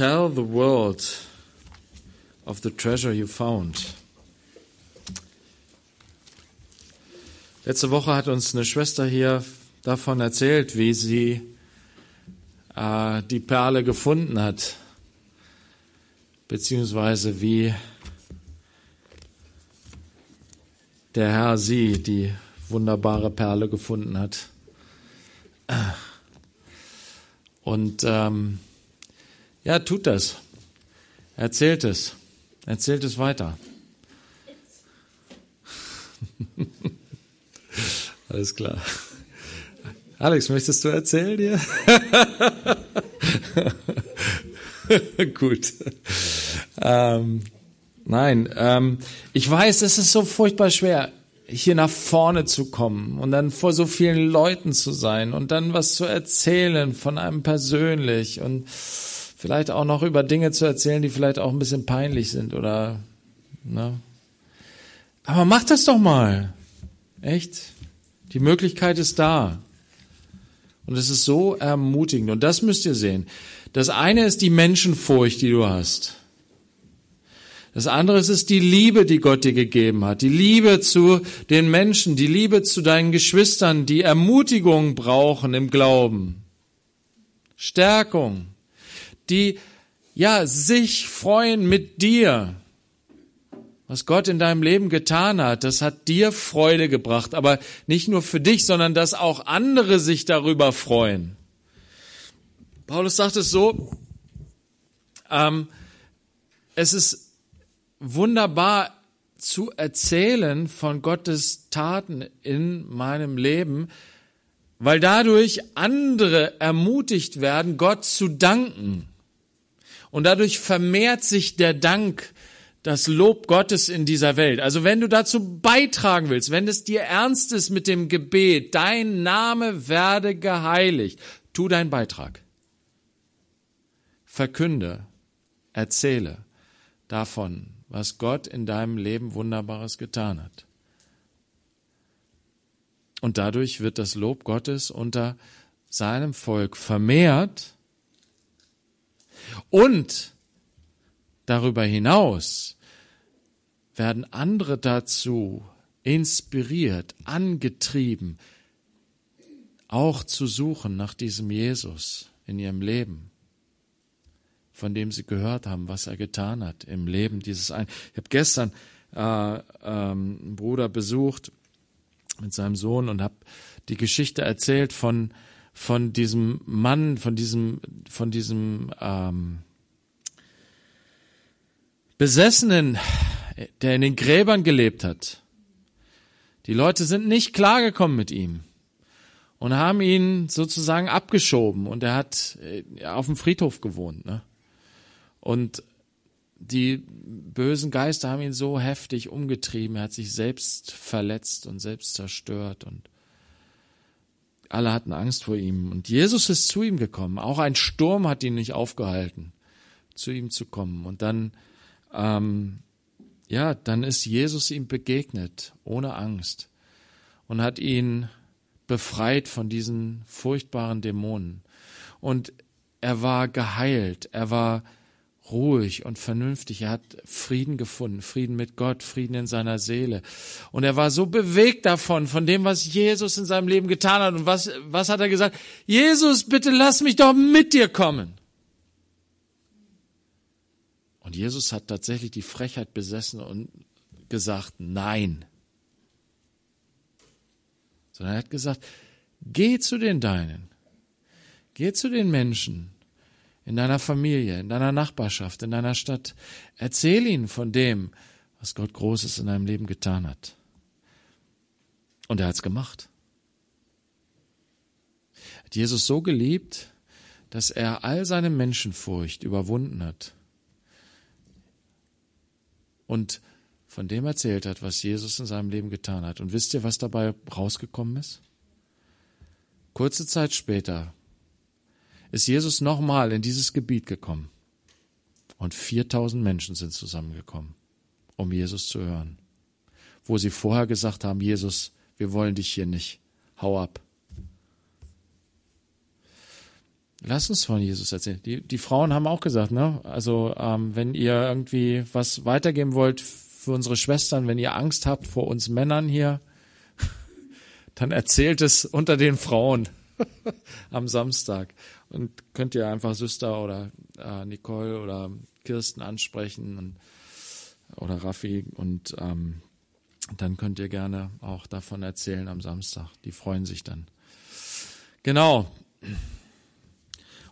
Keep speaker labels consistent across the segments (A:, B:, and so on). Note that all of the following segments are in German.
A: Tell the world of the treasure you found. Letzte Woche hat uns eine Schwester hier davon erzählt, wie sie äh, die Perle gefunden hat, beziehungsweise wie der Herr sie, die wunderbare Perle, gefunden hat. Und ähm, ja, tut das. Erzählt es. Erzählt es weiter. Alles klar. Alex, möchtest du erzählen dir? Gut. Ähm, nein, ähm, ich weiß, es ist so furchtbar schwer, hier nach vorne zu kommen und dann vor so vielen Leuten zu sein und dann was zu erzählen von einem persönlich und vielleicht auch noch über Dinge zu erzählen, die vielleicht auch ein bisschen peinlich sind oder, ne? Aber mach das doch mal. Echt? Die Möglichkeit ist da. Und es ist so ermutigend. Und das müsst ihr sehen. Das eine ist die Menschenfurcht, die du hast. Das andere ist die Liebe, die Gott dir gegeben hat. Die Liebe zu den Menschen, die Liebe zu deinen Geschwistern, die Ermutigung brauchen im Glauben. Stärkung. Die, ja, sich freuen mit dir. Was Gott in deinem Leben getan hat, das hat dir Freude gebracht. Aber nicht nur für dich, sondern dass auch andere sich darüber freuen. Paulus sagt es so, ähm, es ist wunderbar zu erzählen von Gottes Taten in meinem Leben, weil dadurch andere ermutigt werden, Gott zu danken. Und dadurch vermehrt sich der Dank, das Lob Gottes in dieser Welt. Also wenn du dazu beitragen willst, wenn es dir ernst ist mit dem Gebet, dein Name werde geheiligt, tu deinen Beitrag. Verkünde, erzähle davon, was Gott in deinem Leben Wunderbares getan hat. Und dadurch wird das Lob Gottes unter seinem Volk vermehrt und darüber hinaus werden andere dazu inspiriert, angetrieben, auch zu suchen nach diesem Jesus in ihrem Leben von dem sie gehört haben, was er getan hat im Leben dieses einen. Ich habe gestern äh, ähm, einen Bruder besucht mit seinem Sohn und habe die Geschichte erzählt von von diesem Mann, von diesem von diesem ähm, Besessenen, der in den Gräbern gelebt hat. Die Leute sind nicht klargekommen mit ihm und haben ihn sozusagen abgeschoben und er hat äh, auf dem Friedhof gewohnt. Ne? Und die bösen Geister haben ihn so heftig umgetrieben, er hat sich selbst verletzt und selbst zerstört und alle hatten Angst vor ihm. Und Jesus ist zu ihm gekommen. Auch ein Sturm hat ihn nicht aufgehalten, zu ihm zu kommen. Und dann, ähm, ja, dann ist Jesus ihm begegnet, ohne Angst, und hat ihn befreit von diesen furchtbaren Dämonen. Und er war geheilt, er war ruhig und vernünftig. Er hat Frieden gefunden, Frieden mit Gott, Frieden in seiner Seele. Und er war so bewegt davon, von dem, was Jesus in seinem Leben getan hat. Und was, was hat er gesagt? Jesus, bitte lass mich doch mit dir kommen. Und Jesus hat tatsächlich die Frechheit besessen und gesagt, nein. Sondern er hat gesagt, geh zu den Deinen. Geh zu den Menschen, in deiner Familie, in deiner Nachbarschaft, in deiner Stadt. Erzähl ihnen von dem, was Gott Großes in deinem Leben getan hat. Und er hat's gemacht. Hat Jesus so geliebt, dass er all seine Menschenfurcht überwunden hat und von dem erzählt hat, was Jesus in seinem Leben getan hat. Und wisst ihr, was dabei rausgekommen ist? Kurze Zeit später ist Jesus nochmal in dieses Gebiet gekommen. Und 4000 Menschen sind zusammengekommen, um Jesus zu hören. Wo sie vorher gesagt haben, Jesus, wir wollen dich hier nicht. Hau ab. Lass uns von Jesus erzählen. Die, die Frauen haben auch gesagt, ne? Also ähm, wenn ihr irgendwie was weitergeben wollt für unsere Schwestern, wenn ihr Angst habt vor uns Männern hier, dann erzählt es unter den Frauen am Samstag. Und könnt ihr einfach Süster oder äh, Nicole oder Kirsten ansprechen und, oder Raffi und ähm, dann könnt ihr gerne auch davon erzählen am Samstag. Die freuen sich dann. Genau.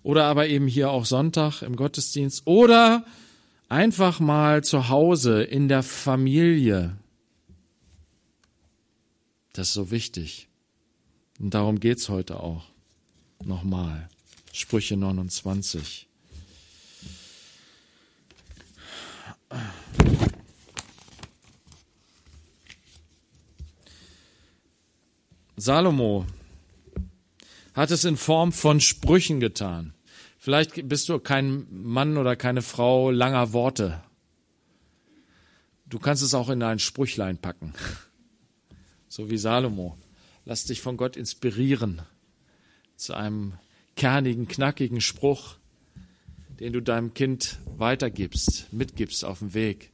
A: Oder aber eben hier auch Sonntag im Gottesdienst. Oder einfach mal zu Hause in der Familie. Das ist so wichtig. Und darum geht's heute auch. Nochmal. Sprüche 29. Salomo hat es in Form von Sprüchen getan. Vielleicht bist du kein Mann oder keine Frau langer Worte. Du kannst es auch in ein Sprüchlein packen. So wie Salomo. Lass dich von Gott inspirieren zu einem kernigen, knackigen Spruch, den du deinem Kind weitergibst, mitgibst auf dem Weg.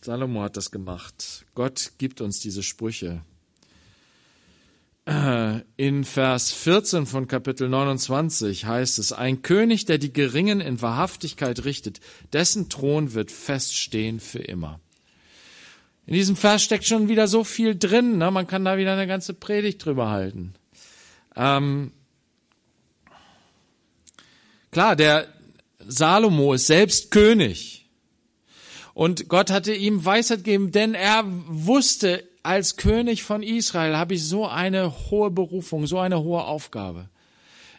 A: Salomo hat das gemacht. Gott gibt uns diese Sprüche. In Vers 14 von Kapitel 29 heißt es, ein König, der die Geringen in Wahrhaftigkeit richtet, dessen Thron wird feststehen für immer. In diesem Vers steckt schon wieder so viel drin, ne? man kann da wieder eine ganze Predigt drüber halten. Ähm, klar, der Salomo ist selbst König. Und Gott hatte ihm Weisheit gegeben, denn er wusste, als König von Israel habe ich so eine hohe Berufung, so eine hohe Aufgabe.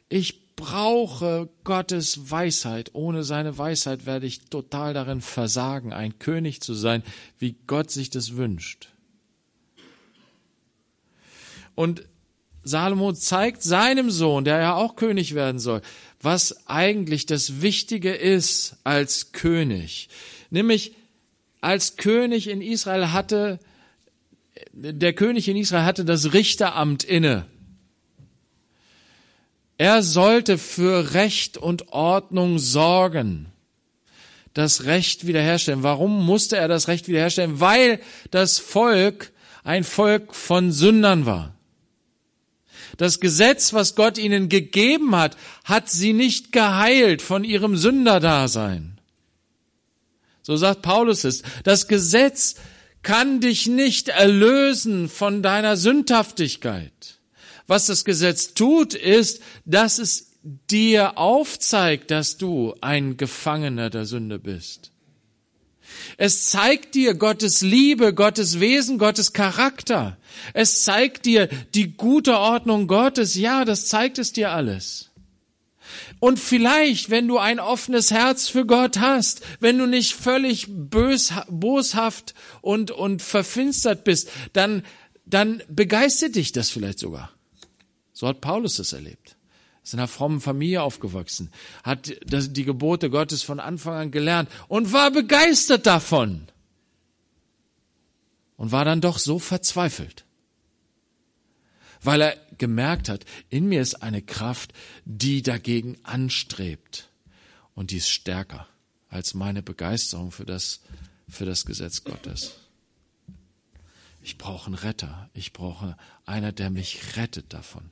A: Ich brauche Gottes Weisheit. Ohne seine Weisheit werde ich total darin versagen, ein König zu sein, wie Gott sich das wünscht. Und Salomo zeigt seinem Sohn, der ja auch König werden soll, was eigentlich das Wichtige ist als König. Nämlich als König in Israel hatte, der König in Israel hatte das Richteramt inne. Er sollte für Recht und Ordnung sorgen, das Recht wiederherstellen. Warum musste er das Recht wiederherstellen? Weil das Volk ein Volk von Sündern war. Das Gesetz, was Gott ihnen gegeben hat, hat sie nicht geheilt von ihrem Sünderdasein. So sagt Paulus es. Das Gesetz kann dich nicht erlösen von deiner Sündhaftigkeit. Was das Gesetz tut, ist, dass es dir aufzeigt, dass du ein Gefangener der Sünde bist. Es zeigt dir Gottes Liebe, Gottes Wesen, Gottes Charakter. Es zeigt dir die gute Ordnung Gottes. Ja, das zeigt es dir alles. Und vielleicht, wenn du ein offenes Herz für Gott hast, wenn du nicht völlig bös, boshaft und, und verfinstert bist, dann, dann begeistert dich das vielleicht sogar. So hat Paulus es erlebt. Ist in einer frommen Familie aufgewachsen, hat die Gebote Gottes von Anfang an gelernt und war begeistert davon. Und war dann doch so verzweifelt weil er gemerkt hat, in mir ist eine Kraft, die dagegen anstrebt. Und die ist stärker als meine Begeisterung für das, für das Gesetz Gottes. Ich brauche einen Retter. Ich brauche einer, der mich rettet davon.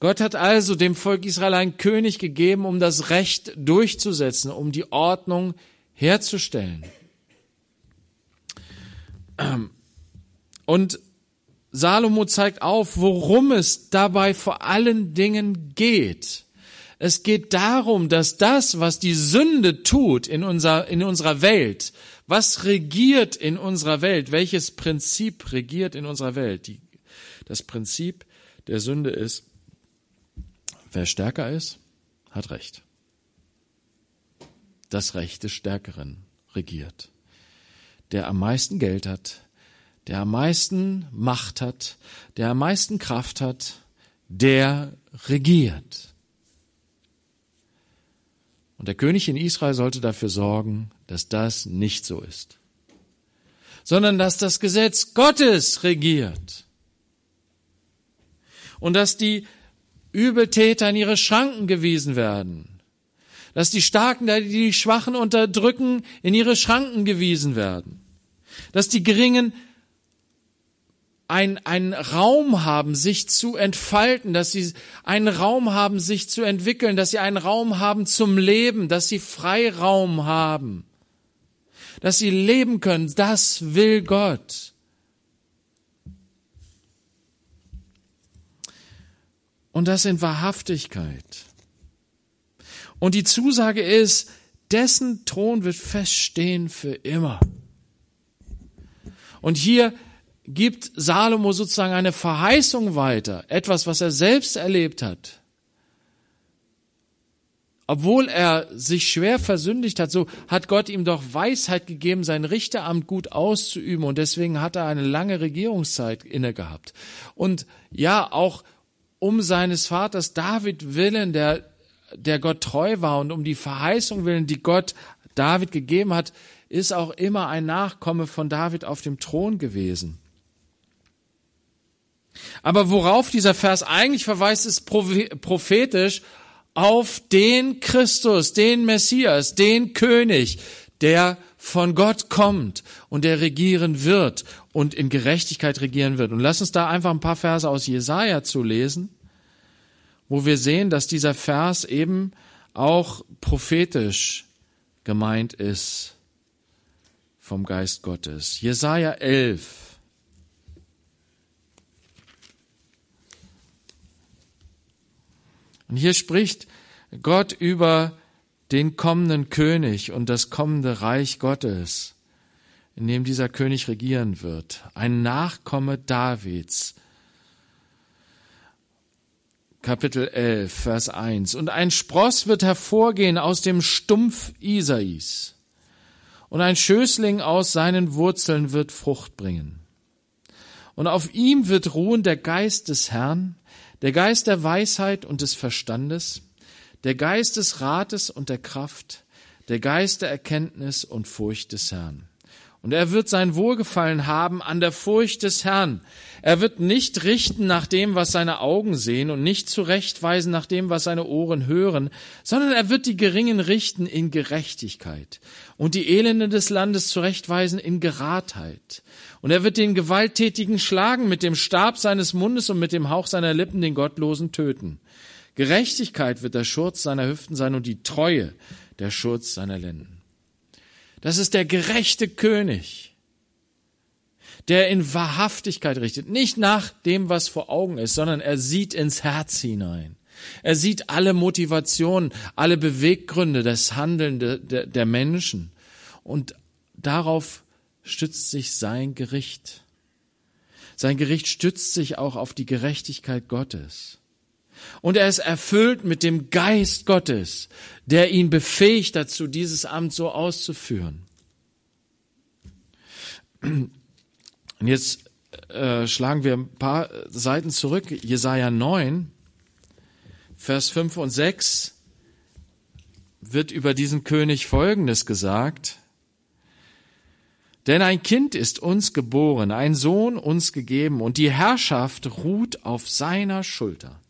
A: Gott hat also dem Volk Israel einen König gegeben, um das Recht durchzusetzen, um die Ordnung herzustellen. Und Salomo zeigt auf, worum es dabei vor allen Dingen geht. Es geht darum, dass das, was die Sünde tut in, unser, in unserer Welt, was regiert in unserer Welt, welches Prinzip regiert in unserer Welt, die, das Prinzip der Sünde ist, wer stärker ist, hat Recht. Das Recht des Stärkeren regiert. Der am meisten Geld hat, der am meisten Macht hat, der am meisten Kraft hat, der regiert. Und der König in Israel sollte dafür sorgen, dass das nicht so ist, sondern dass das Gesetz Gottes regiert. und dass die Übeltäter in ihre Schranken gewiesen werden. Dass die Starken, die die Schwachen unterdrücken, in ihre Schranken gewiesen werden. Dass die Geringen ein, einen Raum haben, sich zu entfalten, dass sie einen Raum haben, sich zu entwickeln, dass sie einen Raum haben zum Leben, dass sie Freiraum haben, dass sie leben können. Das will Gott. Und das in Wahrhaftigkeit. Und die Zusage ist, dessen Thron wird feststehen für immer. Und hier gibt Salomo sozusagen eine Verheißung weiter, etwas, was er selbst erlebt hat. Obwohl er sich schwer versündigt hat, so hat Gott ihm doch Weisheit gegeben, sein Richteramt gut auszuüben und deswegen hat er eine lange Regierungszeit inne gehabt. Und ja, auch um seines Vaters David willen, der, der Gott treu war und um die Verheißung willen, die Gott David gegeben hat, ist auch immer ein Nachkomme von David auf dem Thron gewesen. Aber worauf dieser Vers eigentlich verweist, ist prophetisch auf den Christus, den Messias, den König, der von Gott kommt und der regieren wird und in Gerechtigkeit regieren wird. Und lass uns da einfach ein paar Verse aus Jesaja zu lesen, wo wir sehen, dass dieser Vers eben auch prophetisch gemeint ist vom Geist Gottes. Jesaja 11. Und hier spricht Gott über den kommenden König und das kommende Reich Gottes, in dem dieser König regieren wird. Ein Nachkomme Davids. Kapitel 11, Vers 1. Und ein Spross wird hervorgehen aus dem Stumpf Isais. Und ein Schößling aus seinen Wurzeln wird Frucht bringen. Und auf ihm wird ruhen der Geist des Herrn, der Geist der Weisheit und des Verstandes, der Geist des Rates und der Kraft, der Geist der Erkenntnis und Furcht des Herrn. Und er wird sein Wohlgefallen haben an der Furcht des Herrn. Er wird nicht richten nach dem, was seine Augen sehen und nicht zurechtweisen nach dem, was seine Ohren hören, sondern er wird die Geringen richten in Gerechtigkeit und die Elenden des Landes zurechtweisen in Geradheit. Und er wird den Gewalttätigen schlagen mit dem Stab seines Mundes und mit dem Hauch seiner Lippen den Gottlosen töten. Gerechtigkeit wird der Schurz seiner Hüften sein und die Treue der Schurz seiner Lenden. Das ist der gerechte König, der in Wahrhaftigkeit richtet, nicht nach dem, was vor Augen ist, sondern er sieht ins Herz hinein. Er sieht alle Motivationen, alle Beweggründe des Handeln der, der Menschen und darauf stützt sich sein Gericht. Sein Gericht stützt sich auch auf die Gerechtigkeit Gottes. Und er ist erfüllt mit dem Geist Gottes, der ihn befähigt dazu, dieses Amt so auszuführen. Und jetzt äh, schlagen wir ein paar Seiten zurück. Jesaja 9, Vers 5 und 6 wird über diesen König Folgendes gesagt. Denn ein Kind ist uns geboren, ein Sohn uns gegeben, und die Herrschaft ruht auf seiner Schulter.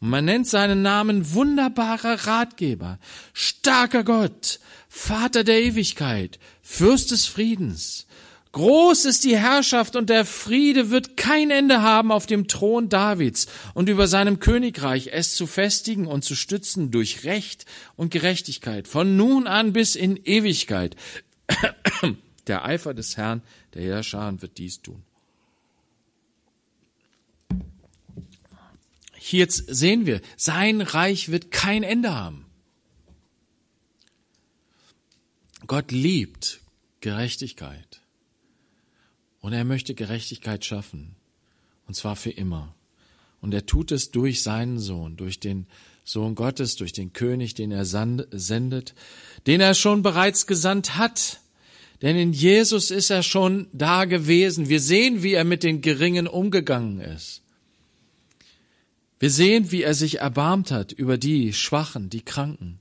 A: Und man nennt seinen Namen wunderbarer Ratgeber, starker Gott, Vater der Ewigkeit, Fürst des Friedens. Groß ist die Herrschaft und der Friede wird kein Ende haben auf dem Thron Davids und über seinem Königreich es zu festigen und zu stützen durch Recht und Gerechtigkeit von nun an bis in Ewigkeit. Der Eifer des Herrn, der Herrscher, wird dies tun. Hier sehen wir, sein Reich wird kein Ende haben. Gott liebt Gerechtigkeit. Und er möchte Gerechtigkeit schaffen. Und zwar für immer. Und er tut es durch seinen Sohn, durch den Sohn Gottes, durch den König, den er sendet, den er schon bereits gesandt hat. Denn in Jesus ist er schon da gewesen. Wir sehen, wie er mit den Geringen umgegangen ist. Wir sehen, wie er sich erbarmt hat über die Schwachen, die Kranken,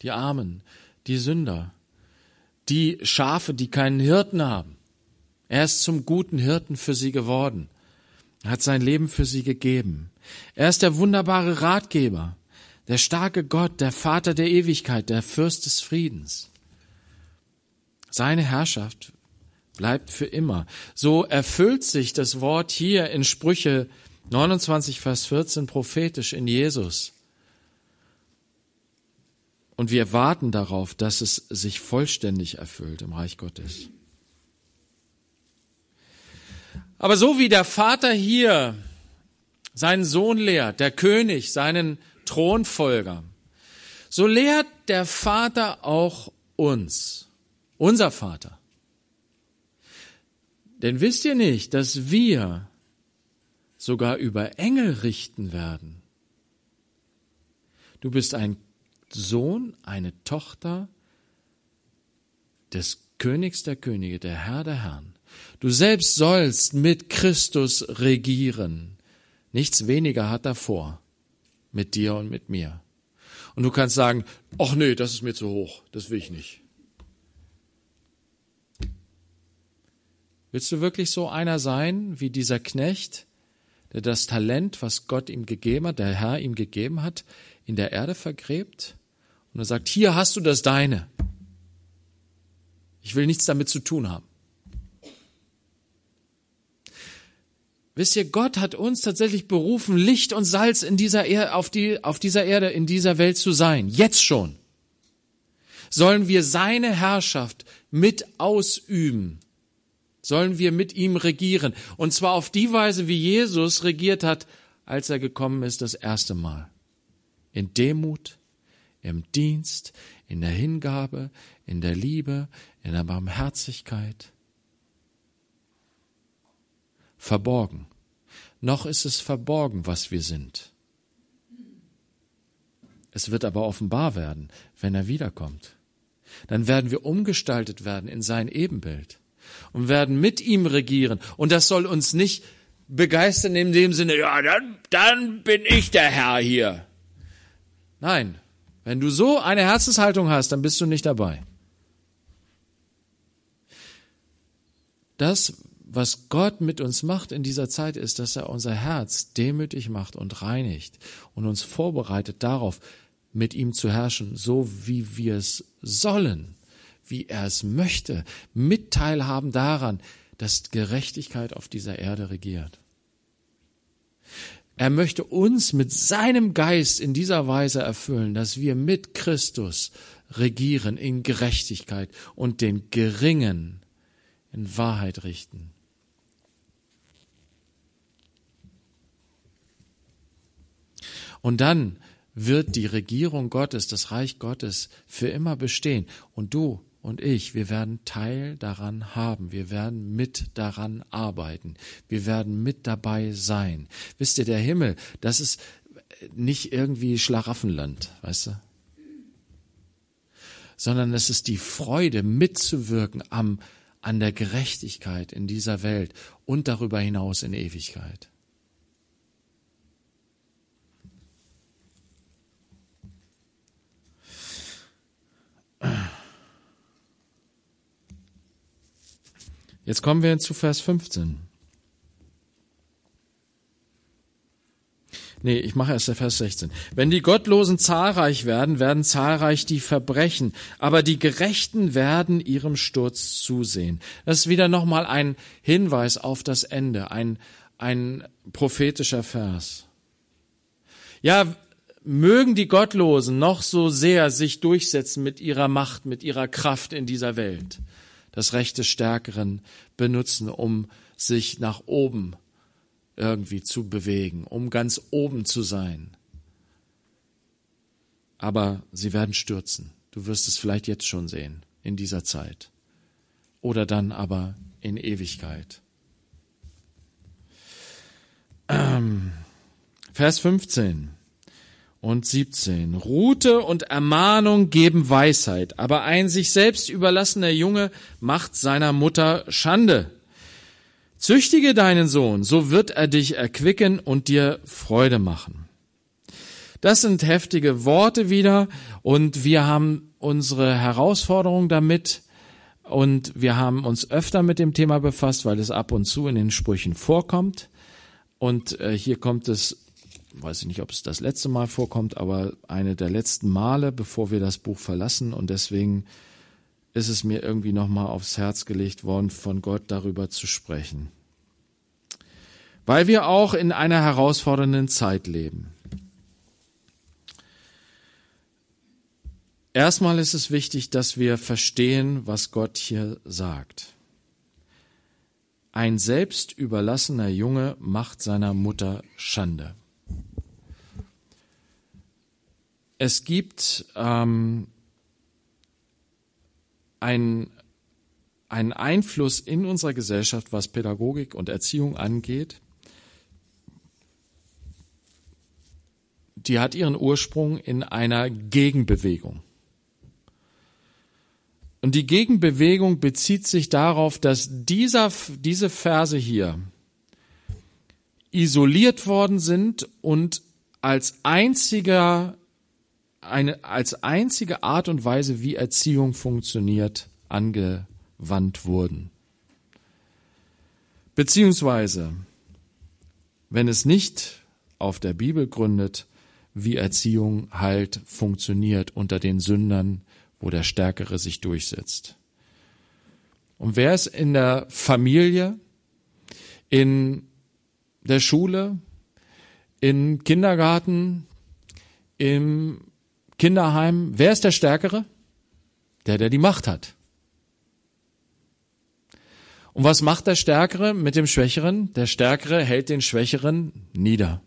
A: die Armen, die Sünder, die Schafe, die keinen Hirten haben. Er ist zum guten Hirten für sie geworden. Hat sein Leben für sie gegeben. Er ist der wunderbare Ratgeber, der starke Gott, der Vater der Ewigkeit, der Fürst des Friedens. Seine Herrschaft bleibt für immer. So erfüllt sich das Wort hier in Sprüche 29, Vers 14 prophetisch in Jesus. Und wir warten darauf, dass es sich vollständig erfüllt im Reich Gottes. Aber so wie der Vater hier seinen Sohn lehrt, der König, seinen Thronfolger, so lehrt der Vater auch uns, unser Vater. Denn wisst ihr nicht, dass wir sogar über Engel richten werden? Du bist ein Sohn, eine Tochter des Königs der Könige, der Herr der Herren. Du selbst sollst mit Christus regieren. Nichts weniger hat er vor. Mit dir und mit mir. Und du kannst sagen, ach nee, das ist mir zu hoch. Das will ich nicht. Willst du wirklich so einer sein wie dieser Knecht, der das Talent, was Gott ihm gegeben hat, der Herr ihm gegeben hat, in der Erde vergräbt? Und er sagt, hier hast du das Deine. Ich will nichts damit zu tun haben. Wisst ihr, Gott hat uns tatsächlich berufen, Licht und Salz in dieser er auf, die, auf dieser Erde, in dieser Welt zu sein. Jetzt schon. Sollen wir seine Herrschaft mit ausüben sollen wir mit ihm regieren. Und zwar auf die Weise, wie Jesus regiert hat, als er gekommen ist das erste Mal. In Demut, im Dienst, in der Hingabe, in der Liebe, in der Barmherzigkeit. Verborgen. Noch ist es verborgen, was wir sind. Es wird aber offenbar werden, wenn er wiederkommt. Dann werden wir umgestaltet werden in sein Ebenbild und werden mit ihm regieren. Und das soll uns nicht begeistern in dem Sinne, ja, dann, dann bin ich der Herr hier. Nein, wenn du so eine Herzenshaltung hast, dann bist du nicht dabei. Das, was Gott mit uns macht in dieser Zeit, ist, dass er unser Herz demütig macht und reinigt und uns vorbereitet darauf, mit ihm zu herrschen, so wie wir es sollen wie er es möchte, mitteilhaben daran, dass Gerechtigkeit auf dieser Erde regiert. Er möchte uns mit seinem Geist in dieser Weise erfüllen, dass wir mit Christus regieren in Gerechtigkeit und den Geringen in Wahrheit richten. Und dann wird die Regierung Gottes, das Reich Gottes für immer bestehen. Und du und ich, wir werden Teil daran haben, wir werden mit daran arbeiten, wir werden mit dabei sein. Wisst ihr, der Himmel, das ist nicht irgendwie Schlaraffenland, weißt du? Sondern es ist die Freude, mitzuwirken am, an der Gerechtigkeit in dieser Welt und darüber hinaus in Ewigkeit. Jetzt kommen wir zu Vers 15. Nee, ich mache erst der Vers 16. Wenn die Gottlosen zahlreich werden, werden zahlreich die Verbrechen, aber die Gerechten werden ihrem Sturz zusehen. Das ist wieder nochmal ein Hinweis auf das Ende, ein, ein prophetischer Vers. Ja, mögen die Gottlosen noch so sehr sich durchsetzen mit ihrer Macht, mit ihrer Kraft in dieser Welt das Recht des Stärkeren benutzen, um sich nach oben irgendwie zu bewegen, um ganz oben zu sein. Aber sie werden stürzen. Du wirst es vielleicht jetzt schon sehen, in dieser Zeit. Oder dann aber in Ewigkeit. Ähm, Vers 15 und 17. Rute und Ermahnung geben Weisheit, aber ein sich selbst überlassener Junge macht seiner Mutter Schande. Züchtige deinen Sohn, so wird er dich erquicken und dir Freude machen. Das sind heftige Worte wieder und wir haben unsere Herausforderung damit und wir haben uns öfter mit dem Thema befasst, weil es ab und zu in den Sprüchen vorkommt. Und äh, hier kommt es, weiß ich nicht, ob es das letzte Mal vorkommt, aber eine der letzten Male, bevor wir das Buch verlassen. Und deswegen ist es mir irgendwie nochmal aufs Herz gelegt worden, von Gott darüber zu sprechen. Weil wir auch in einer herausfordernden Zeit leben. Erstmal ist es wichtig, dass wir verstehen, was Gott hier sagt. Ein selbstüberlassener Junge macht seiner Mutter Schande. Es gibt ähm, einen, einen Einfluss in unserer Gesellschaft, was Pädagogik und Erziehung angeht. Die hat ihren Ursprung in einer Gegenbewegung. Und die Gegenbewegung bezieht sich darauf, dass dieser, diese Verse hier isoliert worden sind und als einziger, eine, als einzige Art und Weise, wie Erziehung funktioniert, angewandt wurden. Beziehungsweise, wenn es nicht auf der Bibel gründet, wie Erziehung halt funktioniert unter den Sündern, wo der Stärkere sich durchsetzt. Und wer ist in der Familie, in der Schule, im Kindergarten, im Kinderheim, wer ist der Stärkere? Der, der die Macht hat. Und was macht der Stärkere mit dem Schwächeren? Der Stärkere hält den Schwächeren nieder.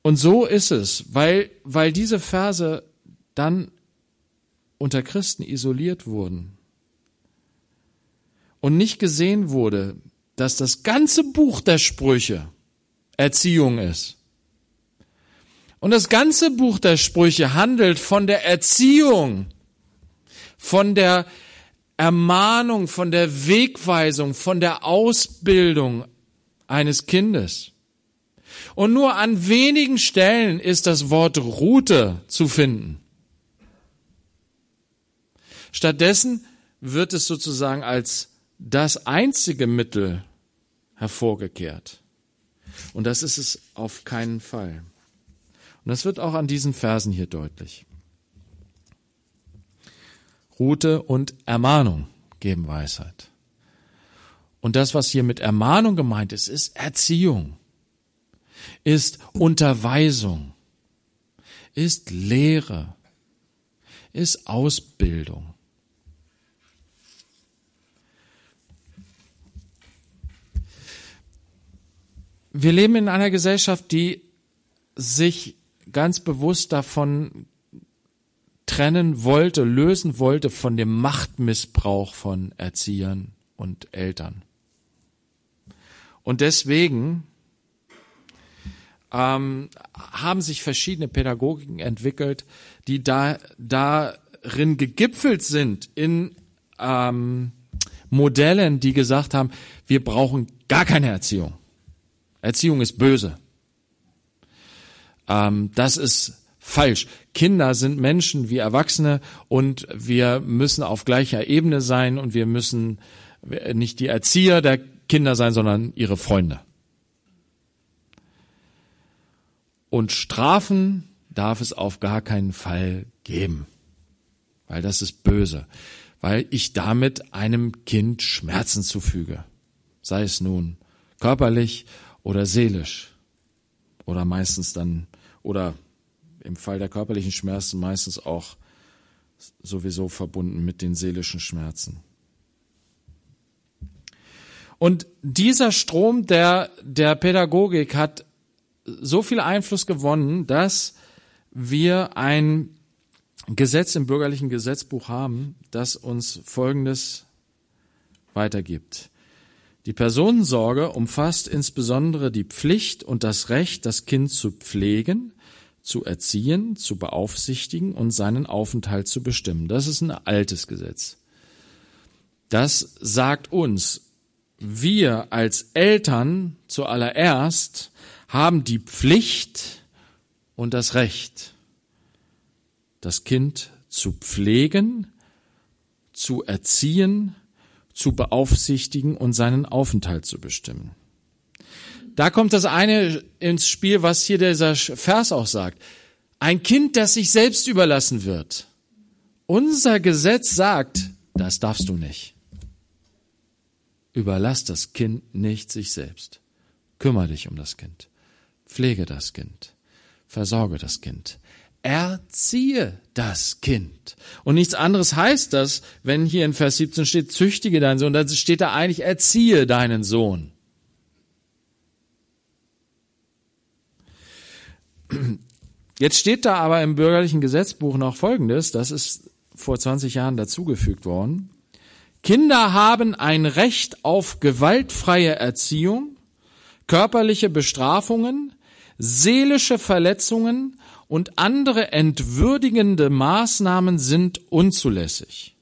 A: Und so ist es, weil, weil diese Verse dann unter Christen isoliert wurden und nicht gesehen wurde, dass das ganze Buch der Sprüche Erziehung ist. Und das ganze Buch der Sprüche handelt von der Erziehung, von der Ermahnung, von der Wegweisung, von der Ausbildung eines Kindes. Und nur an wenigen Stellen ist das Wort Route zu finden. Stattdessen wird es sozusagen als das einzige Mittel hervorgekehrt. Und das ist es auf keinen Fall. Und das wird auch an diesen Versen hier deutlich. Route und Ermahnung geben Weisheit. Und das, was hier mit Ermahnung gemeint ist, ist Erziehung ist Unterweisung, ist Lehre, ist Ausbildung. Wir leben in einer Gesellschaft, die sich ganz bewusst davon trennen wollte, lösen wollte von dem Machtmissbrauch von Erziehern und Eltern. Und deswegen ähm, haben sich verschiedene Pädagogiken entwickelt, die da darin gegipfelt sind in ähm, Modellen, die gesagt haben, wir brauchen gar keine Erziehung. Erziehung ist böse. Ähm, das ist falsch. Kinder sind Menschen wie Erwachsene und wir müssen auf gleicher Ebene sein und wir müssen nicht die Erzieher der Kinder sein, sondern ihre Freunde. Und Strafen darf es auf gar keinen Fall geben, weil das ist böse, weil ich damit einem Kind Schmerzen zufüge, sei es nun körperlich oder seelisch oder meistens dann oder im Fall der körperlichen Schmerzen meistens auch sowieso verbunden mit den seelischen Schmerzen. Und dieser Strom der, der Pädagogik hat so viel Einfluss gewonnen, dass wir ein Gesetz im bürgerlichen Gesetzbuch haben, das uns Folgendes weitergibt. Die Personensorge umfasst insbesondere die Pflicht und das Recht, das Kind zu pflegen, zu erziehen, zu beaufsichtigen und seinen Aufenthalt zu bestimmen. Das ist ein altes Gesetz. Das sagt uns, wir als Eltern zuallererst haben die Pflicht und das Recht, das Kind zu pflegen, zu erziehen, zu beaufsichtigen und seinen Aufenthalt zu bestimmen. Da kommt das eine ins Spiel, was hier dieser Vers auch sagt. Ein Kind, das sich selbst überlassen wird. Unser Gesetz sagt, das darfst du nicht. Überlass das Kind nicht sich selbst. Kümmer dich um das Kind. Pflege das Kind. Versorge das Kind. Erziehe das Kind. Und nichts anderes heißt das, wenn hier in Vers 17 steht, züchtige deinen Sohn, dann steht da eigentlich, erziehe deinen Sohn. Jetzt steht da aber im bürgerlichen Gesetzbuch noch Folgendes, das ist vor 20 Jahren dazugefügt worden. Kinder haben ein Recht auf gewaltfreie Erziehung, körperliche Bestrafungen, seelische Verletzungen und andere entwürdigende Maßnahmen sind unzulässig.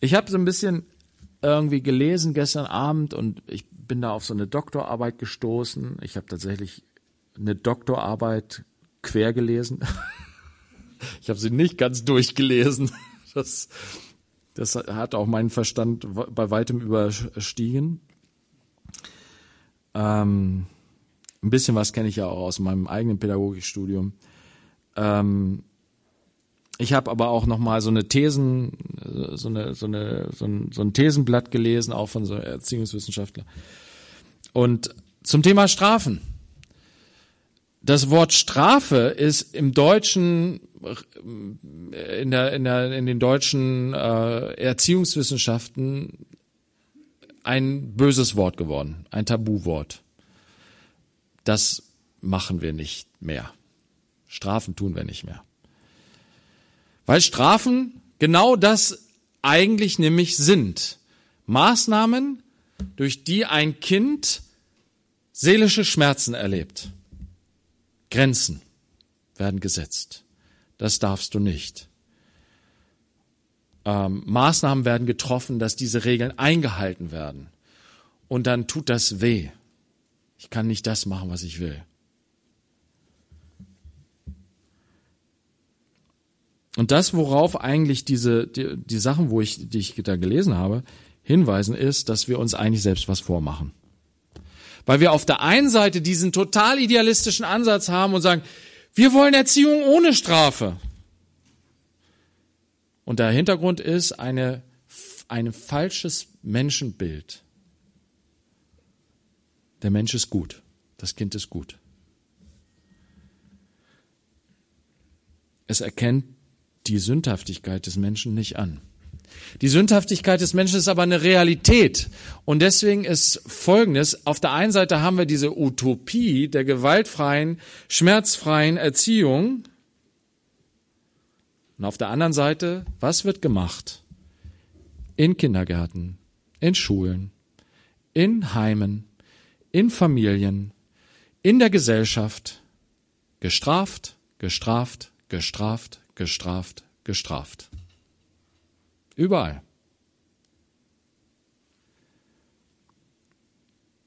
A: Ich habe so ein bisschen irgendwie gelesen gestern Abend und ich bin da auf so eine Doktorarbeit gestoßen. Ich habe tatsächlich eine Doktorarbeit quer gelesen. Ich habe sie nicht ganz durchgelesen. Das, das hat auch meinen Verstand bei weitem überstiegen. Ähm, ein bisschen was kenne ich ja auch aus meinem eigenen Pädagogikstudium. Ähm, ich habe aber auch noch mal so eine Thesen, so eine, so eine, so ein, so ein Thesenblatt gelesen, auch von so Erziehungswissenschaftler. Und zum Thema Strafen. Das Wort Strafe ist im Deutschen in der in der in den deutschen äh, Erziehungswissenschaften ein böses Wort geworden, ein Tabuwort. Das machen wir nicht mehr. Strafen tun wir nicht mehr. Weil Strafen genau das eigentlich nämlich sind. Maßnahmen, durch die ein Kind seelische Schmerzen erlebt. Grenzen werden gesetzt. Das darfst du nicht. Ähm, Maßnahmen werden getroffen, dass diese Regeln eingehalten werden. Und dann tut das weh. Ich kann nicht das machen, was ich will. Und das, worauf eigentlich diese, die, die Sachen, wo ich, die ich da gelesen habe, hinweisen, ist, dass wir uns eigentlich selbst was vormachen. Weil wir auf der einen Seite diesen total idealistischen Ansatz haben und sagen, wir wollen Erziehung ohne Strafe. Und der Hintergrund ist eine, ein falsches Menschenbild. Der Mensch ist gut. Das Kind ist gut. Es erkennt die Sündhaftigkeit des Menschen nicht an. Die Sündhaftigkeit des Menschen ist aber eine Realität. Und deswegen ist Folgendes, auf der einen Seite haben wir diese Utopie der gewaltfreien, schmerzfreien Erziehung. Und auf der anderen Seite, was wird gemacht? In Kindergärten, in Schulen, in Heimen, in Familien, in der Gesellschaft. Gestraft, gestraft, gestraft, gestraft, gestraft. Überall.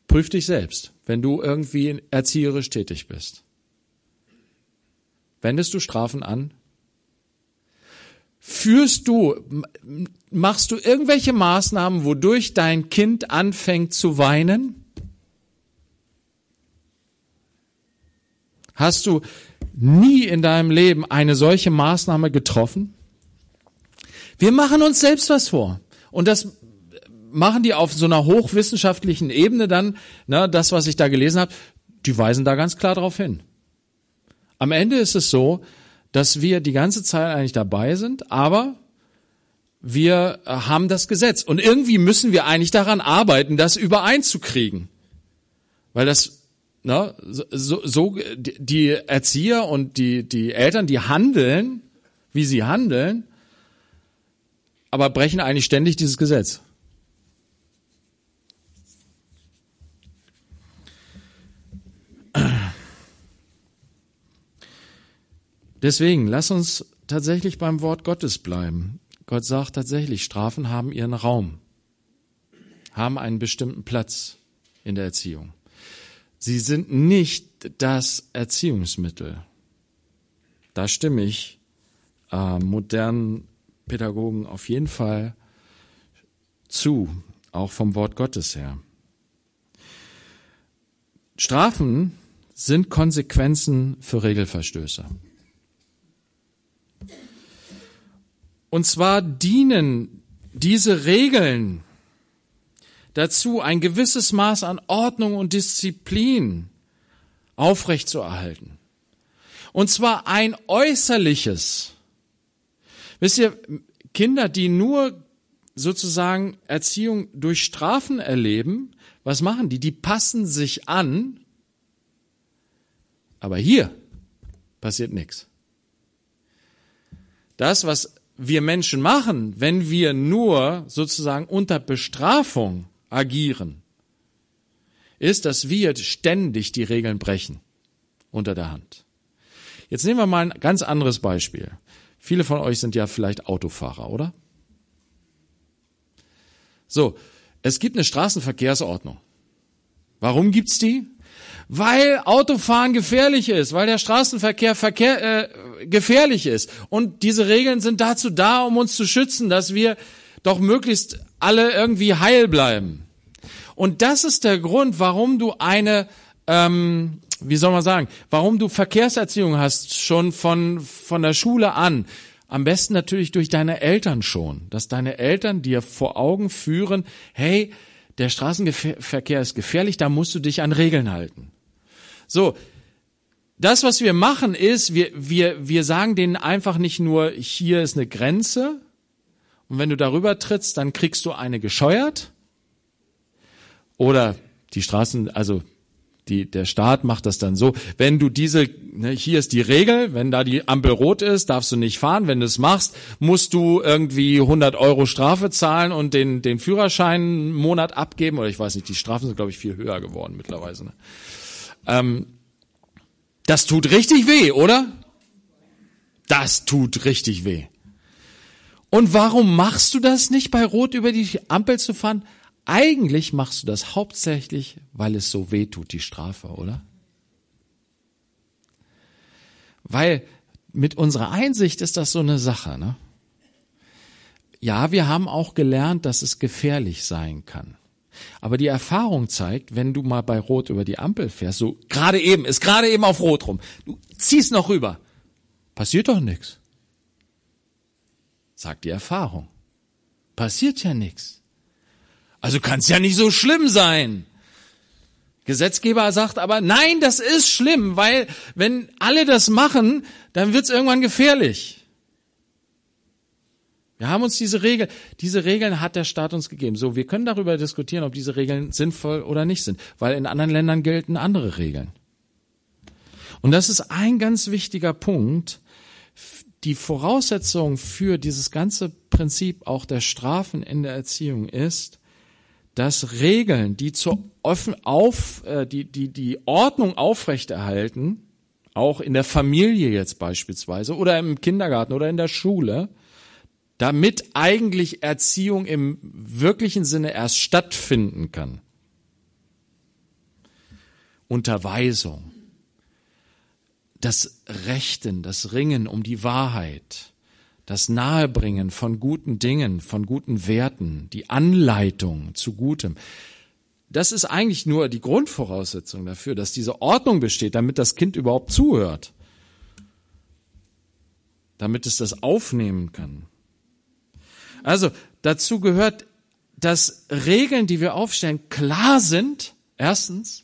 A: Prüf dich selbst, wenn du irgendwie erzieherisch tätig bist. Wendest du Strafen an? Führst du, machst du irgendwelche Maßnahmen, wodurch dein Kind anfängt zu weinen? Hast du nie in deinem Leben eine solche Maßnahme getroffen? Wir machen uns selbst was vor. Und das machen die auf so einer hochwissenschaftlichen Ebene dann, ne, das, was ich da gelesen habe, die weisen da ganz klar drauf hin. Am Ende ist es so, dass wir die ganze Zeit eigentlich dabei sind, aber wir haben das Gesetz. Und irgendwie müssen wir eigentlich daran arbeiten, das übereinzukriegen. Weil das, ne, so, so die Erzieher und die, die Eltern, die handeln, wie sie handeln, aber brechen eigentlich ständig dieses Gesetz. Deswegen, lass uns tatsächlich beim Wort Gottes bleiben. Gott sagt tatsächlich, Strafen haben ihren Raum, haben einen bestimmten Platz in der Erziehung. Sie sind nicht das Erziehungsmittel. Da stimme ich äh, modernen Pädagogen auf jeden Fall zu, auch vom Wort Gottes her. Strafen sind Konsequenzen für Regelverstöße. Und zwar dienen diese Regeln dazu, ein gewisses Maß an Ordnung und Disziplin aufrechtzuerhalten. Und zwar ein äußerliches. Wisst ihr, Kinder, die nur sozusagen Erziehung durch Strafen erleben, was machen die? Die passen sich an, aber hier passiert nichts. Das, was wir Menschen machen, wenn wir nur sozusagen unter Bestrafung agieren, ist, dass wir ständig die Regeln brechen unter der Hand. Jetzt nehmen wir mal ein ganz anderes Beispiel. Viele von euch sind ja vielleicht Autofahrer, oder? So, es gibt eine Straßenverkehrsordnung. Warum gibt's die? Weil Autofahren gefährlich ist, weil der Straßenverkehr Verkehr, äh, gefährlich ist. Und diese Regeln sind dazu da, um uns zu schützen, dass wir doch möglichst alle irgendwie heil bleiben. Und das ist der Grund, warum du eine, ähm, wie soll man sagen, warum du Verkehrserziehung hast, schon von, von der Schule an. Am besten natürlich durch deine Eltern schon, dass deine Eltern dir vor Augen führen, hey, der Straßenverkehr ist gefährlich, da musst du dich an Regeln halten. So, das, was wir machen, ist, wir, wir, wir sagen denen einfach nicht nur, hier ist eine Grenze und wenn du darüber trittst, dann kriegst du eine gescheuert oder die Straßen, also die, der Staat macht das dann so, wenn du diese, ne, hier ist die Regel, wenn da die Ampel rot ist, darfst du nicht fahren. Wenn du es machst, musst du irgendwie 100 Euro Strafe zahlen und den, den Führerschein einen Monat abgeben. Oder ich weiß nicht, die Strafen sind, glaube ich, viel höher geworden mittlerweile. Ne? Ähm, das tut richtig weh, oder? Das tut richtig weh. Und warum machst du das nicht, bei Rot über die Ampel zu fahren? Eigentlich machst du das hauptsächlich, weil es so weh tut, die Strafe, oder? Weil mit unserer Einsicht ist das so eine Sache, ne? Ja, wir haben auch gelernt, dass es gefährlich sein kann. Aber die Erfahrung zeigt, wenn du mal bei Rot über die Ampel fährst, so gerade eben, ist gerade eben auf Rot rum, du ziehst noch rüber, passiert doch nichts. Sagt die Erfahrung. Passiert ja nichts. Also kann es ja nicht so schlimm sein. Gesetzgeber sagt aber, nein, das ist schlimm, weil wenn alle das machen, dann wird es irgendwann gefährlich. Wir haben uns diese Regel, diese Regeln hat der Staat uns gegeben. So, wir können darüber diskutieren, ob diese Regeln sinnvoll oder nicht sind, weil in anderen Ländern gelten andere Regeln. Und das ist ein ganz wichtiger Punkt. Die Voraussetzung für dieses ganze Prinzip auch der Strafen in der Erziehung ist, dass Regeln, die zur offen auf, äh, die, die, die Ordnung aufrechterhalten, auch in der Familie jetzt beispielsweise oder im Kindergarten oder in der Schule, damit eigentlich Erziehung im wirklichen Sinne erst stattfinden kann. Unterweisung, das Rechten, das Ringen um die Wahrheit, das Nahebringen von guten Dingen, von guten Werten, die Anleitung zu Gutem. Das ist eigentlich nur die Grundvoraussetzung dafür, dass diese Ordnung besteht, damit das Kind überhaupt zuhört, damit es das aufnehmen kann. Also dazu gehört, dass Regeln, die wir aufstellen, klar sind, erstens,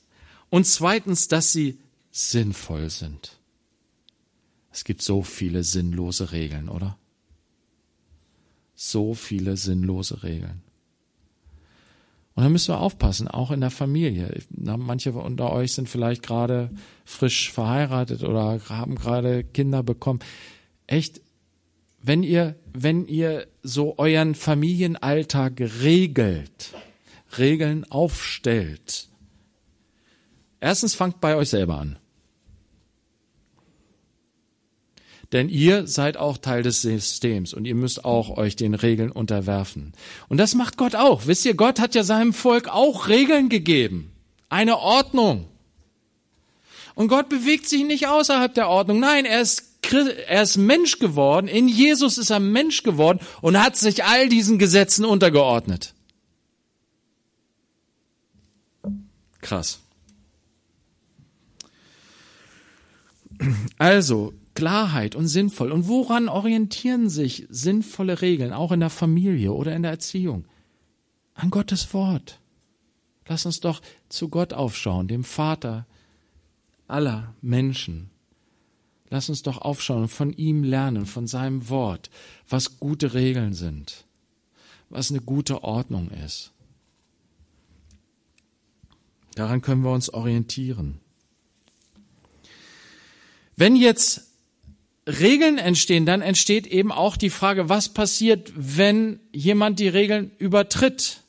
A: und zweitens, dass sie sinnvoll sind. Es gibt so viele sinnlose Regeln, oder? So viele sinnlose Regeln. Und da müssen wir aufpassen, auch in der Familie. Manche unter euch sind vielleicht gerade frisch verheiratet oder haben gerade Kinder bekommen. Echt, wenn ihr, wenn ihr so euren Familienalltag regelt, Regeln aufstellt, erstens fangt bei euch selber an. Denn ihr seid auch Teil des Systems und ihr müsst auch euch den Regeln unterwerfen. Und das macht Gott auch. Wisst ihr, Gott hat ja seinem Volk auch Regeln gegeben. Eine Ordnung. Und Gott bewegt sich nicht außerhalb der Ordnung. Nein, er ist er ist Mensch geworden, in Jesus ist er Mensch geworden und hat sich all diesen Gesetzen untergeordnet. Krass. Also, Klarheit und sinnvoll. Und woran orientieren sich sinnvolle Regeln, auch in der Familie oder in der Erziehung? An Gottes Wort. Lass uns doch zu Gott aufschauen, dem Vater aller Menschen. Lass uns doch aufschauen und von ihm lernen, von seinem Wort, was gute Regeln sind, was eine gute Ordnung ist. Daran können wir uns orientieren. Wenn jetzt Regeln entstehen, dann entsteht eben auch die Frage, was passiert, wenn jemand die Regeln übertritt?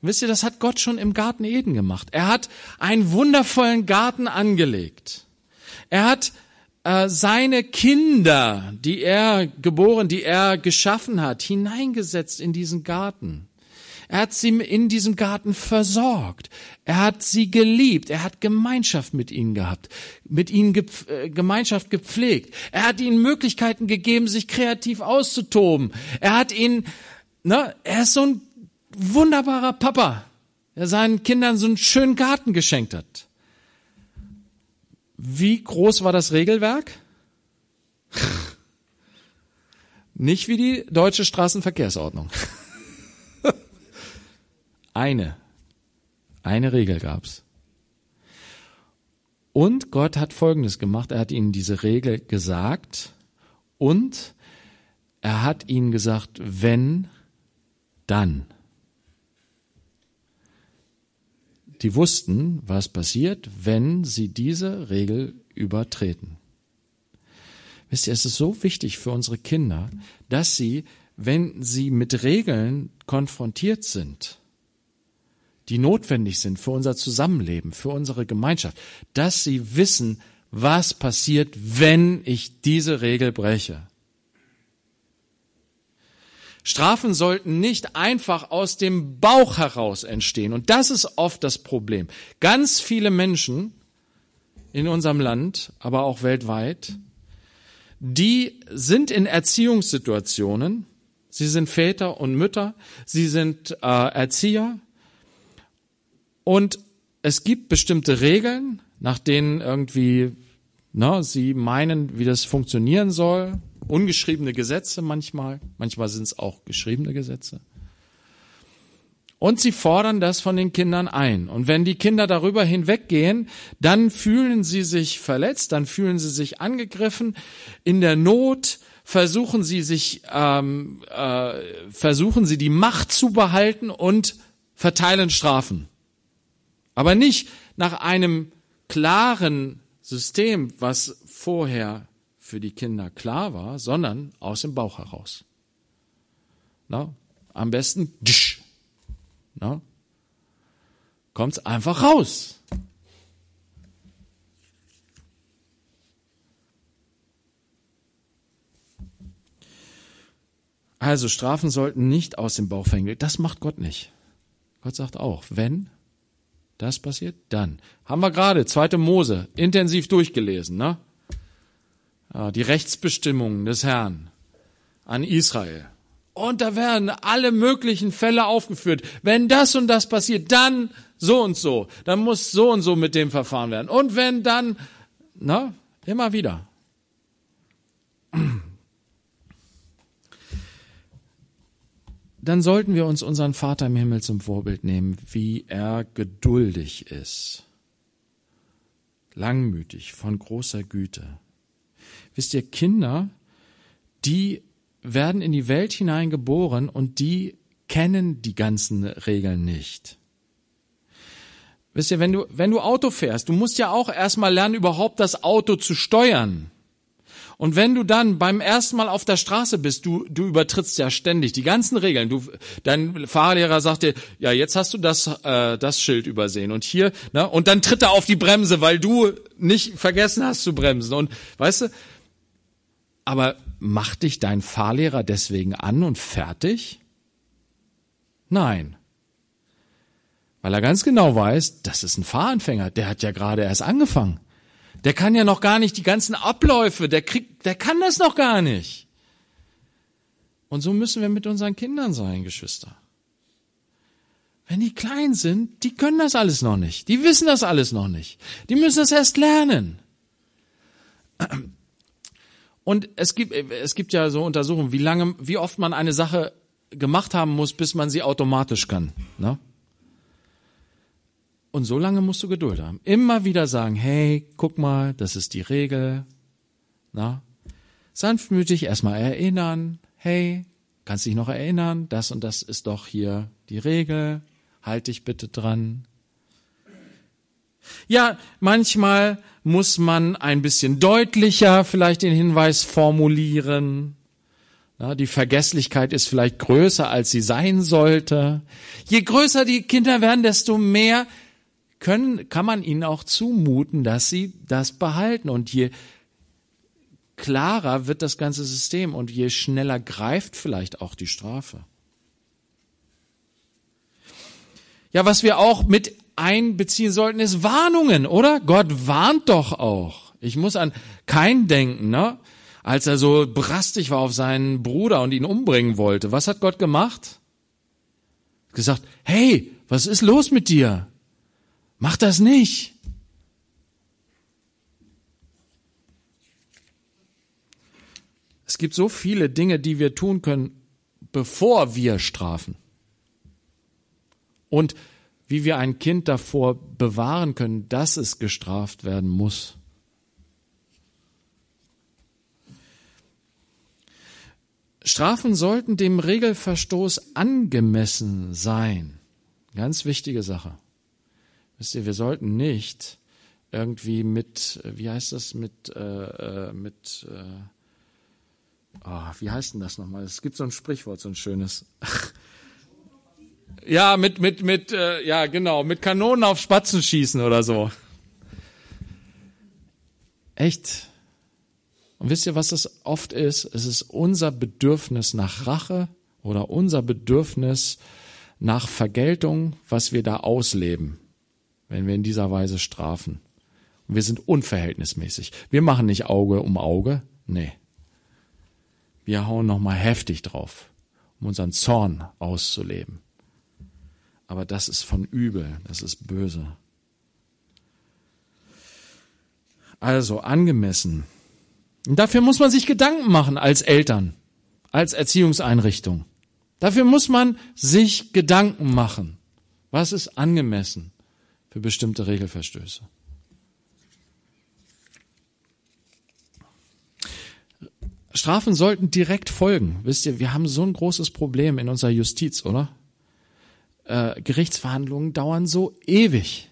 A: Wisst ihr, das hat Gott schon im Garten Eden gemacht. Er hat einen wundervollen Garten angelegt. Er hat äh, seine Kinder, die er geboren, die er geschaffen hat, hineingesetzt in diesen Garten. Er hat sie in diesem Garten versorgt. Er hat sie geliebt. Er hat Gemeinschaft mit ihnen gehabt, mit ihnen gep äh, Gemeinschaft gepflegt. Er hat ihnen Möglichkeiten gegeben, sich kreativ auszutoben. Er hat ihnen, ne, er ist so ein wunderbarer Papa, der seinen Kindern so einen schönen Garten geschenkt hat. Wie groß war das Regelwerk? Nicht wie die deutsche Straßenverkehrsordnung. Eine. Eine Regel gab's. Und Gott hat Folgendes gemacht. Er hat ihnen diese Regel gesagt und er hat ihnen gesagt, wenn, dann. Die wussten, was passiert, wenn sie diese Regel übertreten. Wisst ihr, es ist so wichtig für unsere Kinder, dass sie, wenn sie mit Regeln konfrontiert sind, die notwendig sind für unser Zusammenleben, für unsere Gemeinschaft, dass sie wissen, was passiert, wenn ich diese Regel breche. Strafen sollten nicht einfach aus dem Bauch heraus entstehen. Und das ist oft das Problem. Ganz viele Menschen in unserem Land, aber auch weltweit, die sind in Erziehungssituationen, sie sind Väter und Mütter, sie sind äh, Erzieher, und es gibt bestimmte Regeln, nach denen irgendwie na, sie meinen, wie das funktionieren soll. Ungeschriebene Gesetze manchmal, manchmal sind es auch geschriebene Gesetze. Und sie fordern das von den Kindern ein. Und wenn die Kinder darüber hinweggehen, dann fühlen sie sich verletzt, dann fühlen sie sich angegriffen. In der Not versuchen sie sich, ähm, äh, versuchen sie die Macht zu behalten und verteilen Strafen. Aber nicht nach einem klaren System, was vorher für die Kinder klar war, sondern aus dem Bauch heraus. Na, am besten na, kommt's einfach raus. Also Strafen sollten nicht aus dem Bauch verhängen. Das macht Gott nicht. Gott sagt auch, wenn, das passiert dann. Haben wir gerade, zweite Mose, intensiv durchgelesen, ne? Die Rechtsbestimmungen des Herrn an Israel. Und da werden alle möglichen Fälle aufgeführt. Wenn das und das passiert, dann so und so. Dann muss so und so mit dem verfahren werden. Und wenn dann, na, immer wieder. Dann sollten wir uns unseren Vater im Himmel zum Vorbild nehmen, wie er geduldig ist, langmütig, von großer Güte. Wisst ihr, Kinder, die werden in die Welt hineingeboren und die kennen die ganzen Regeln nicht. Wisst ihr, wenn du, wenn du Auto fährst, du musst ja auch erstmal lernen, überhaupt das Auto zu steuern. Und wenn du dann beim ersten Mal auf der Straße bist, du, du übertrittst ja ständig die ganzen Regeln. Du, dein Fahrlehrer sagt dir, ja, jetzt hast du das, äh, das Schild übersehen und hier, ne, und dann tritt er auf die Bremse, weil du nicht vergessen hast zu bremsen. Und weißt du, aber macht dich dein Fahrlehrer deswegen an und fertig? Nein. Weil er ganz genau weiß, das ist ein Fahranfänger, der hat ja gerade erst angefangen. Der kann ja noch gar nicht die ganzen Abläufe, der kriegt, der kann das noch gar nicht. Und so müssen wir mit unseren Kindern sein, Geschwister. Wenn die klein sind, die können das alles noch nicht. Die wissen das alles noch nicht. Die müssen es erst lernen. Und es gibt, es gibt ja so Untersuchungen, wie lange, wie oft man eine Sache gemacht haben muss, bis man sie automatisch kann. Ne? Und so lange musst du Geduld haben. Immer wieder sagen, hey, guck mal, das ist die Regel. Na? Sanftmütig erstmal erinnern, hey, kannst dich noch erinnern, das und das ist doch hier die Regel halt dich bitte dran. Ja, manchmal muss man ein bisschen deutlicher vielleicht den Hinweis formulieren. Ja, die Vergesslichkeit ist vielleicht größer, als sie sein sollte. Je größer die Kinder werden, desto mehr können, kann man ihnen auch zumuten, dass sie das behalten. Und je klarer wird das ganze System und je schneller greift vielleicht auch die Strafe. Ja, was wir auch mit einbeziehen sollten, ist Warnungen, oder? Gott warnt doch auch. Ich muss an kein denken, ne? Als er so brastig war auf seinen Bruder und ihn umbringen wollte. Was hat Gott gemacht? Gesagt, hey, was ist los mit dir? Mach das nicht. Es gibt so viele Dinge, die wir tun können, bevor wir strafen und wie wir ein Kind davor bewahren können, dass es gestraft werden muss. Strafen sollten dem Regelverstoß angemessen sein. Ganz wichtige Sache. Wisst ihr, wir sollten nicht irgendwie mit, wie heißt das, mit, äh, äh mit, äh, oh, wie heißt denn das nochmal? Es gibt so ein Sprichwort, so ein schönes. Ja, mit, mit, mit, äh, ja, genau, mit Kanonen auf Spatzen schießen oder so. Echt. Und wisst ihr, was das oft ist? Es ist unser Bedürfnis nach Rache oder unser Bedürfnis nach Vergeltung, was wir da ausleben, wenn wir in dieser Weise strafen. Und wir sind unverhältnismäßig. Wir machen nicht Auge um Auge. Nee. Wir hauen nochmal heftig drauf, um unseren Zorn auszuleben. Aber das ist von übel, das ist böse. Also angemessen. Und dafür muss man sich Gedanken machen als Eltern, als Erziehungseinrichtung. Dafür muss man sich Gedanken machen. Was ist angemessen für bestimmte Regelverstöße? Strafen sollten direkt folgen. Wisst ihr, wir haben so ein großes Problem in unserer Justiz, oder? äh, Gerichtsverhandlungen dauern so ewig.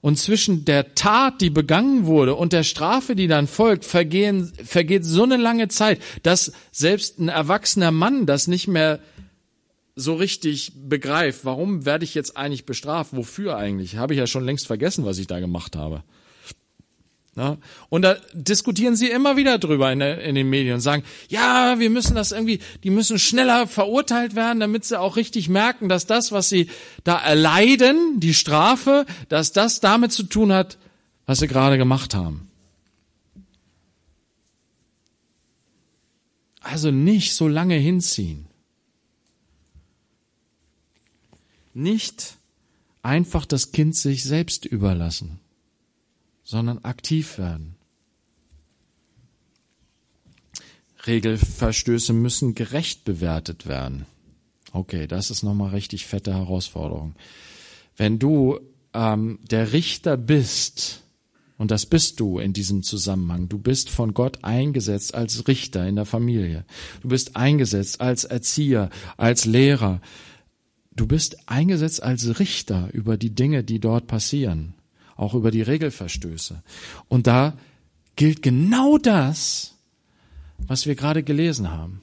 A: Und zwischen der Tat, die begangen wurde, und der Strafe, die dann folgt, vergehen, vergeht so eine lange Zeit, dass selbst ein erwachsener Mann das nicht mehr so richtig begreift. Warum werde ich jetzt eigentlich bestraft? Wofür eigentlich? Habe ich ja schon längst vergessen, was ich da gemacht habe. Ja, und da diskutieren sie immer wieder drüber in, der, in den Medien und sagen, ja, wir müssen das irgendwie, die müssen schneller verurteilt werden, damit sie auch richtig merken, dass das, was sie da erleiden, die Strafe, dass das damit zu tun hat, was sie gerade gemacht haben. Also nicht so lange hinziehen. Nicht einfach das Kind sich selbst überlassen sondern aktiv werden. Regelverstöße müssen gerecht bewertet werden. Okay, das ist nochmal richtig fette Herausforderung. Wenn du ähm, der Richter bist, und das bist du in diesem Zusammenhang, du bist von Gott eingesetzt als Richter in der Familie, du bist eingesetzt als Erzieher, als Lehrer, du bist eingesetzt als Richter über die Dinge, die dort passieren auch über die Regelverstöße. Und da gilt genau das, was wir gerade gelesen haben.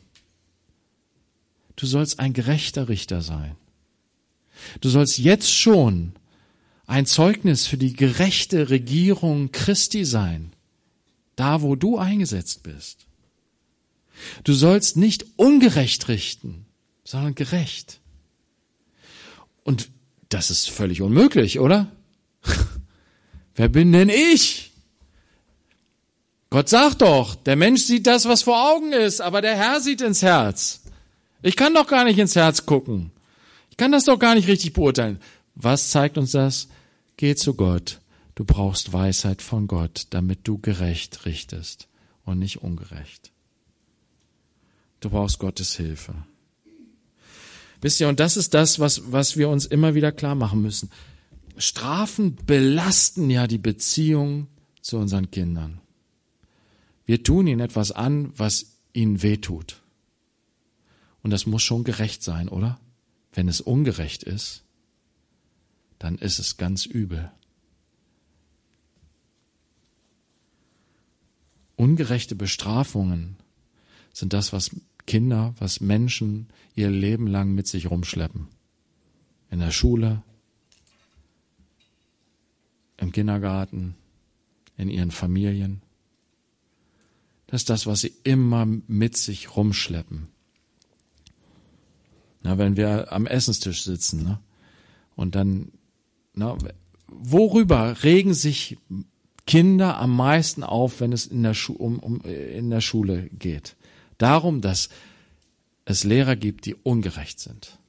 A: Du sollst ein gerechter Richter sein. Du sollst jetzt schon ein Zeugnis für die gerechte Regierung Christi sein, da wo du eingesetzt bist. Du sollst nicht ungerecht richten, sondern gerecht. Und das ist völlig unmöglich, oder? Wer bin denn ich? Gott sagt doch, der Mensch sieht das, was vor Augen ist, aber der Herr sieht ins Herz. Ich kann doch gar nicht ins Herz gucken. Ich kann das doch gar nicht richtig beurteilen. Was zeigt uns das? Geh zu Gott. Du brauchst Weisheit von Gott, damit du gerecht richtest und nicht ungerecht. Du brauchst Gottes Hilfe. Wisst ihr, und das ist das, was, was wir uns immer wieder klar machen müssen. Strafen belasten ja die Beziehung zu unseren Kindern. Wir tun ihnen etwas an, was ihnen wehtut. Und das muss schon gerecht sein, oder? Wenn es ungerecht ist, dann ist es ganz übel. Ungerechte Bestrafungen sind das, was Kinder, was Menschen ihr Leben lang mit sich rumschleppen. In der Schule, im Kindergarten, in ihren Familien. Das ist das, was sie immer mit sich rumschleppen. Na, wenn wir am Essenstisch sitzen ne? und dann, na, worüber regen sich Kinder am meisten auf, wenn es in der, Schu um, um, in der Schule geht? Darum, dass es Lehrer gibt, die ungerecht sind.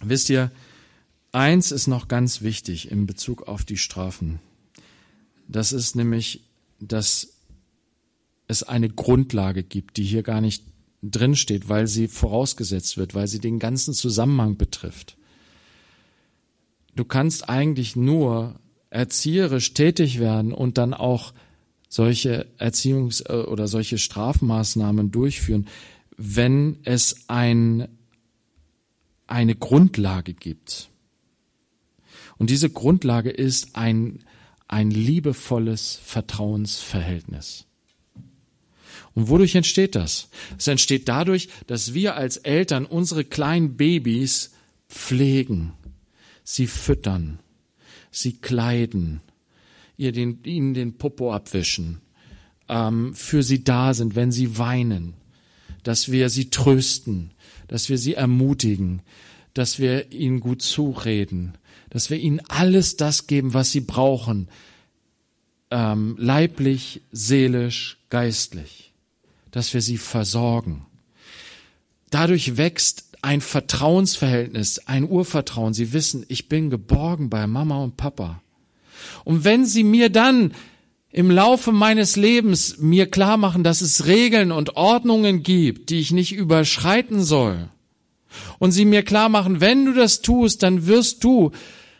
A: Wisst ihr, eins ist noch ganz wichtig in Bezug auf die Strafen. Das ist nämlich, dass es eine Grundlage gibt, die hier gar nicht drinsteht, weil sie vorausgesetzt wird, weil sie den ganzen Zusammenhang betrifft. Du kannst eigentlich nur erzieherisch tätig werden und dann auch solche Erziehungs- äh, oder solche Strafmaßnahmen durchführen, wenn es ein, eine Grundlage gibt. Und diese Grundlage ist ein, ein liebevolles Vertrauensverhältnis. Und wodurch entsteht das? Es entsteht dadurch, dass wir als Eltern unsere kleinen Babys pflegen, sie füttern, sie kleiden, ihr den, ihnen den Popo abwischen, ähm, für sie da sind, wenn sie weinen, dass wir sie trösten, dass wir sie ermutigen, dass wir ihnen gut zureden, dass wir ihnen alles das geben, was sie brauchen, ähm, leiblich, seelisch, geistlich, dass wir sie versorgen. Dadurch wächst ein Vertrauensverhältnis, ein Urvertrauen. Sie wissen, ich bin geborgen bei Mama und Papa. Und wenn Sie mir dann im Laufe meines Lebens mir klar machen, dass es Regeln und Ordnungen gibt, die ich nicht überschreiten soll, und Sie mir klar machen, wenn du das tust, dann wirst du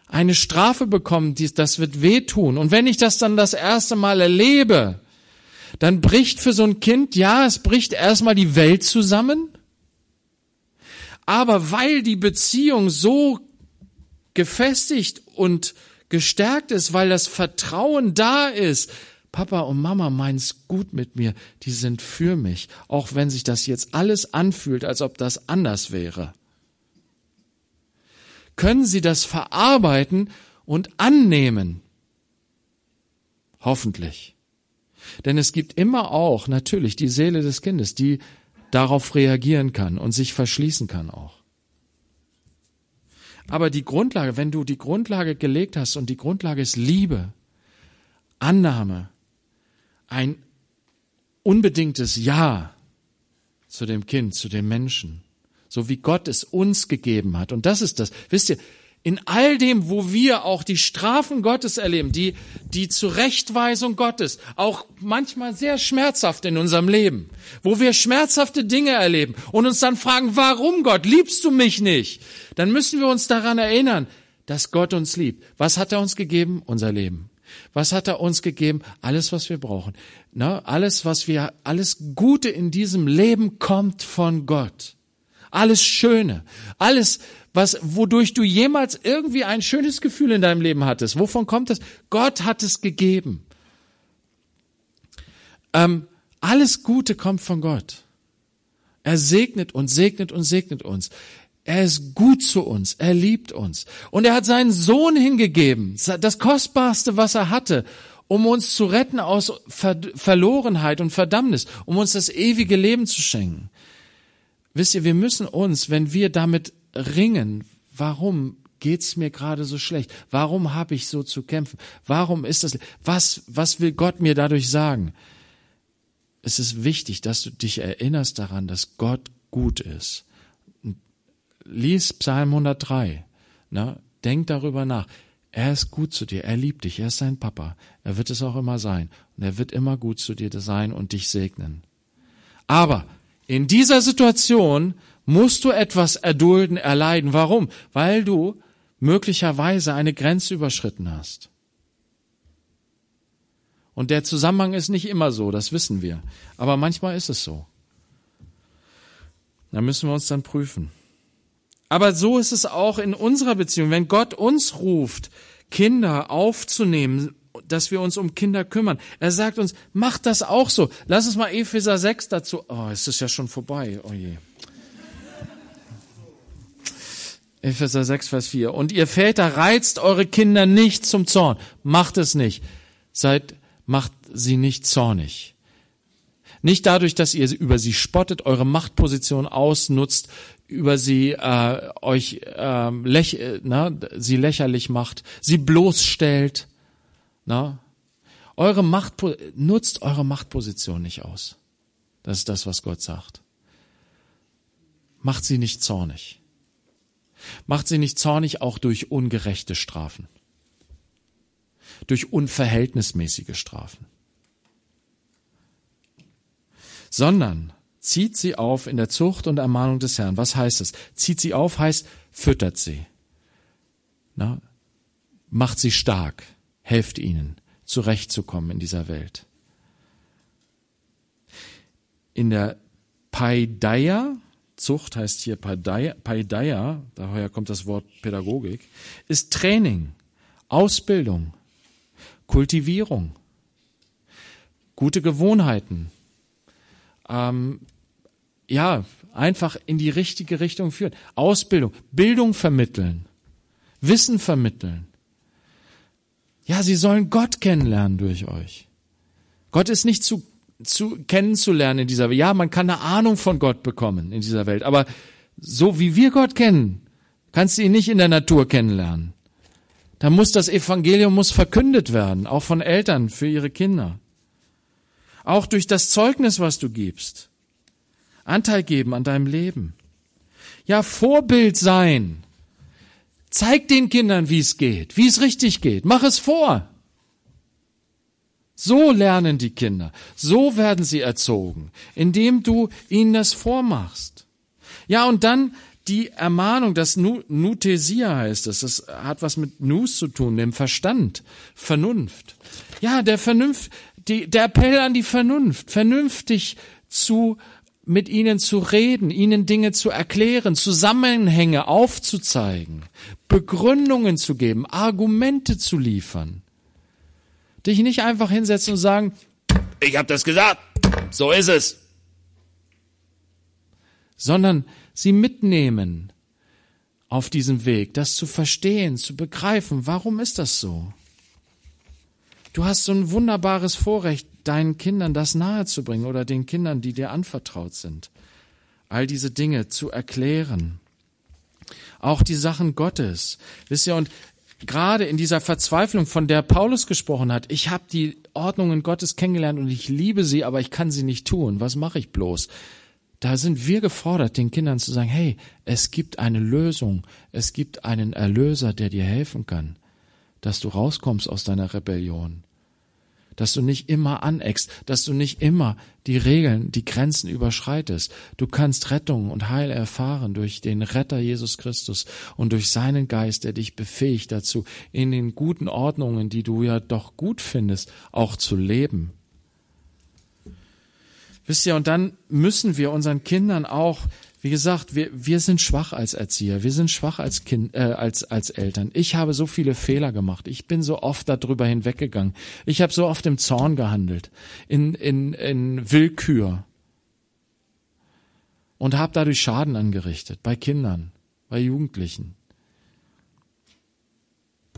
A: eine Strafe bekommen, das wird wehtun. Und wenn ich das dann das erste Mal erlebe, dann bricht für so ein Kind, ja, es bricht erstmal die Welt zusammen, aber weil die Beziehung so gefestigt und gestärkt ist, weil das Vertrauen da ist, Papa und Mama meinen's gut mit mir, die sind für mich, auch wenn sich das jetzt alles anfühlt, als ob das anders wäre. Können Sie das verarbeiten und annehmen? Hoffentlich. Denn es gibt immer auch natürlich die Seele des Kindes, die darauf reagieren kann und sich verschließen kann auch. Aber die Grundlage, wenn du die Grundlage gelegt hast und die Grundlage ist Liebe, Annahme, ein unbedingtes Ja zu dem Kind, zu dem Menschen, so wie Gott es uns gegeben hat. Und das ist das. Wisst ihr, in all dem, wo wir auch die Strafen Gottes erleben, die, die Zurechtweisung Gottes, auch manchmal sehr schmerzhaft in unserem Leben, wo wir schmerzhafte Dinge erleben und uns dann fragen, warum Gott, liebst du mich nicht? Dann müssen wir uns daran erinnern, dass Gott uns liebt. Was hat er uns gegeben? Unser Leben. Was hat er uns gegeben? Alles, was wir brauchen. Na, alles, was wir, alles Gute in diesem Leben kommt von Gott. Alles Schöne, alles, was, wodurch du jemals irgendwie ein schönes Gefühl in deinem Leben hattest. Wovon kommt das? Gott hat es gegeben. Ähm, alles Gute kommt von Gott. Er segnet und segnet und segnet uns. Er ist gut zu uns. Er liebt uns. Und er hat seinen Sohn hingegeben. Das Kostbarste, was er hatte, um uns zu retten aus Ver Verlorenheit und Verdammnis, um uns das ewige Leben zu schenken. Wisst ihr, wir müssen uns, wenn wir damit ringen, warum geht's mir gerade so schlecht? Warum habe ich so zu kämpfen? Warum ist das? Was, was will Gott mir dadurch sagen? Es ist wichtig, dass du dich erinnerst daran, dass Gott gut ist. Lies Psalm 103. Na, denk darüber nach. Er ist gut zu dir. Er liebt dich. Er ist dein Papa. Er wird es auch immer sein. Und er wird immer gut zu dir sein und dich segnen. Aber in dieser Situation musst du etwas erdulden, erleiden. Warum? Weil du möglicherweise eine Grenze überschritten hast. Und der Zusammenhang ist nicht immer so, das wissen wir. Aber manchmal ist es so. Da müssen wir uns dann prüfen. Aber so ist es auch in unserer Beziehung. Wenn Gott uns ruft, Kinder aufzunehmen, dass wir uns um Kinder kümmern. Er sagt uns, macht das auch so. Lass uns mal Epheser 6 dazu. Oh, es ist ja schon vorbei. Oh je. Epheser 6, Vers 4. Und ihr Väter reizt eure Kinder nicht zum Zorn. Macht es nicht. Seid, macht sie nicht zornig. Nicht dadurch, dass ihr über sie spottet, eure Machtposition ausnutzt, über sie äh, euch äh, läch, äh, na, sie lächerlich macht, sie bloßstellt. Na? Eure Macht, nutzt eure Machtposition nicht aus. Das ist das, was Gott sagt. Macht sie nicht zornig. Macht sie nicht zornig auch durch ungerechte Strafen. Durch unverhältnismäßige Strafen. Sondern zieht sie auf in der Zucht und Ermahnung des Herrn. Was heißt es? Zieht sie auf heißt, füttert sie. Na, macht sie stark. Helft ihnen, zurechtzukommen in dieser Welt. In der Paideia, Zucht heißt hier Paideia, daher kommt das Wort Pädagogik, ist Training, Ausbildung, Kultivierung, gute Gewohnheiten, ähm, ja, einfach in die richtige Richtung führen. Ausbildung, Bildung vermitteln, Wissen vermitteln. Ja, sie sollen Gott kennenlernen durch euch. Gott ist nicht zu, zu kennenzulernen in dieser Welt. Ja, man kann eine Ahnung von Gott bekommen in dieser Welt, aber so wie wir Gott kennen, kannst du ihn nicht in der Natur kennenlernen. Da muss das Evangelium muss verkündet werden, auch von Eltern für ihre Kinder. Auch durch das Zeugnis, was du gibst. Anteil geben an deinem Leben. Ja, Vorbild sein. Zeig den Kindern, wie es geht, wie es richtig geht. Mach es vor. So lernen die Kinder. So werden sie erzogen, indem du ihnen das vormachst. Ja, und dann die Ermahnung, das Nutesia heißt es, das hat was mit Nus zu tun, dem Verstand, Vernunft. Ja, der Vernunft, die, der Appell an die Vernunft, vernünftig zu mit ihnen zu reden, ihnen Dinge zu erklären, Zusammenhänge aufzuzeigen, Begründungen zu geben, Argumente zu liefern. Dich nicht einfach hinsetzen und sagen, ich habe das gesagt, so ist es. Sondern sie mitnehmen auf diesem Weg, das zu verstehen, zu begreifen, warum ist das so? Du hast so ein wunderbares Vorrecht, deinen Kindern das nahezubringen oder den Kindern, die dir anvertraut sind. All diese Dinge zu erklären. Auch die Sachen Gottes. Wisst ihr, und gerade in dieser Verzweiflung, von der Paulus gesprochen hat, ich habe die Ordnungen Gottes kennengelernt und ich liebe sie, aber ich kann sie nicht tun. Was mache ich bloß? Da sind wir gefordert, den Kindern zu sagen, hey, es gibt eine Lösung, es gibt einen Erlöser, der dir helfen kann, dass du rauskommst aus deiner Rebellion dass du nicht immer aneckst, dass du nicht immer die Regeln, die Grenzen überschreitest. Du kannst Rettung und Heil erfahren durch den Retter Jesus Christus und durch seinen Geist, der dich befähigt dazu, in den guten Ordnungen, die du ja doch gut findest, auch zu leben. Wisst ihr, und dann müssen wir unseren Kindern auch wie gesagt, wir, wir sind schwach als Erzieher, wir sind schwach als Kind, äh, als als Eltern. Ich habe so viele Fehler gemacht. Ich bin so oft darüber hinweggegangen. Ich habe so oft im Zorn gehandelt, in in in Willkür und habe dadurch Schaden angerichtet bei Kindern, bei Jugendlichen.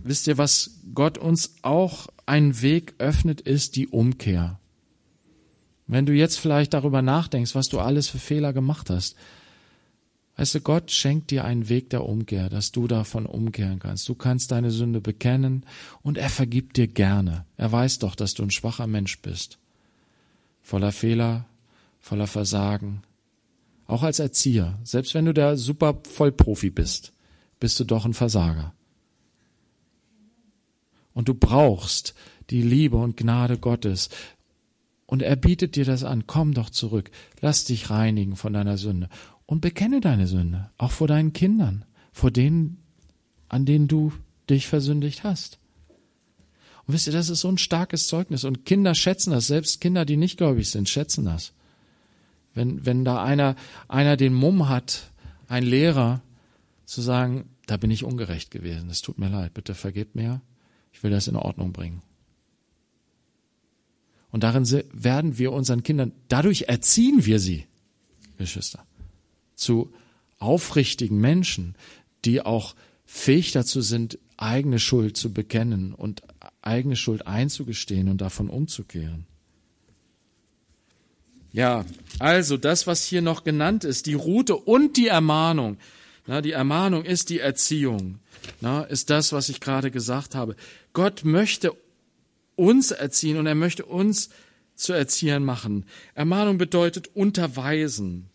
A: Wisst ihr, was Gott uns auch einen Weg öffnet, ist die Umkehr. Wenn du jetzt vielleicht darüber nachdenkst, was du alles für Fehler gemacht hast, Weißt du, Gott schenkt dir einen Weg der Umkehr, dass du davon umkehren kannst. Du kannst deine Sünde bekennen und er vergibt dir gerne. Er weiß doch, dass du ein schwacher Mensch bist. Voller Fehler, voller Versagen. Auch als Erzieher, selbst wenn du der super Vollprofi bist, bist du doch ein Versager. Und du brauchst die Liebe und Gnade Gottes. Und er bietet dir das an. Komm doch zurück. Lass dich reinigen von deiner Sünde und bekenne deine Sünde, auch vor deinen Kindern, vor denen, an denen du dich versündigt hast. Und wisst ihr, das ist so ein starkes Zeugnis und Kinder schätzen das, selbst Kinder, die nicht gläubig sind, schätzen das. Wenn, wenn da einer, einer den Mumm hat, ein Lehrer, zu sagen, da bin ich ungerecht gewesen, es tut mir leid, bitte vergebt mir, ich will das in Ordnung bringen. Und darin werden wir unseren Kindern, dadurch erziehen wir sie, Geschwister zu aufrichtigen Menschen, die auch fähig dazu sind, eigene Schuld zu bekennen und eigene Schuld einzugestehen und davon umzukehren. Ja, also das, was hier noch genannt ist, die Route und die Ermahnung. Na, die Ermahnung ist die Erziehung, na, ist das, was ich gerade gesagt habe. Gott möchte uns erziehen und er möchte uns zu Erziehern machen. Ermahnung bedeutet unterweisen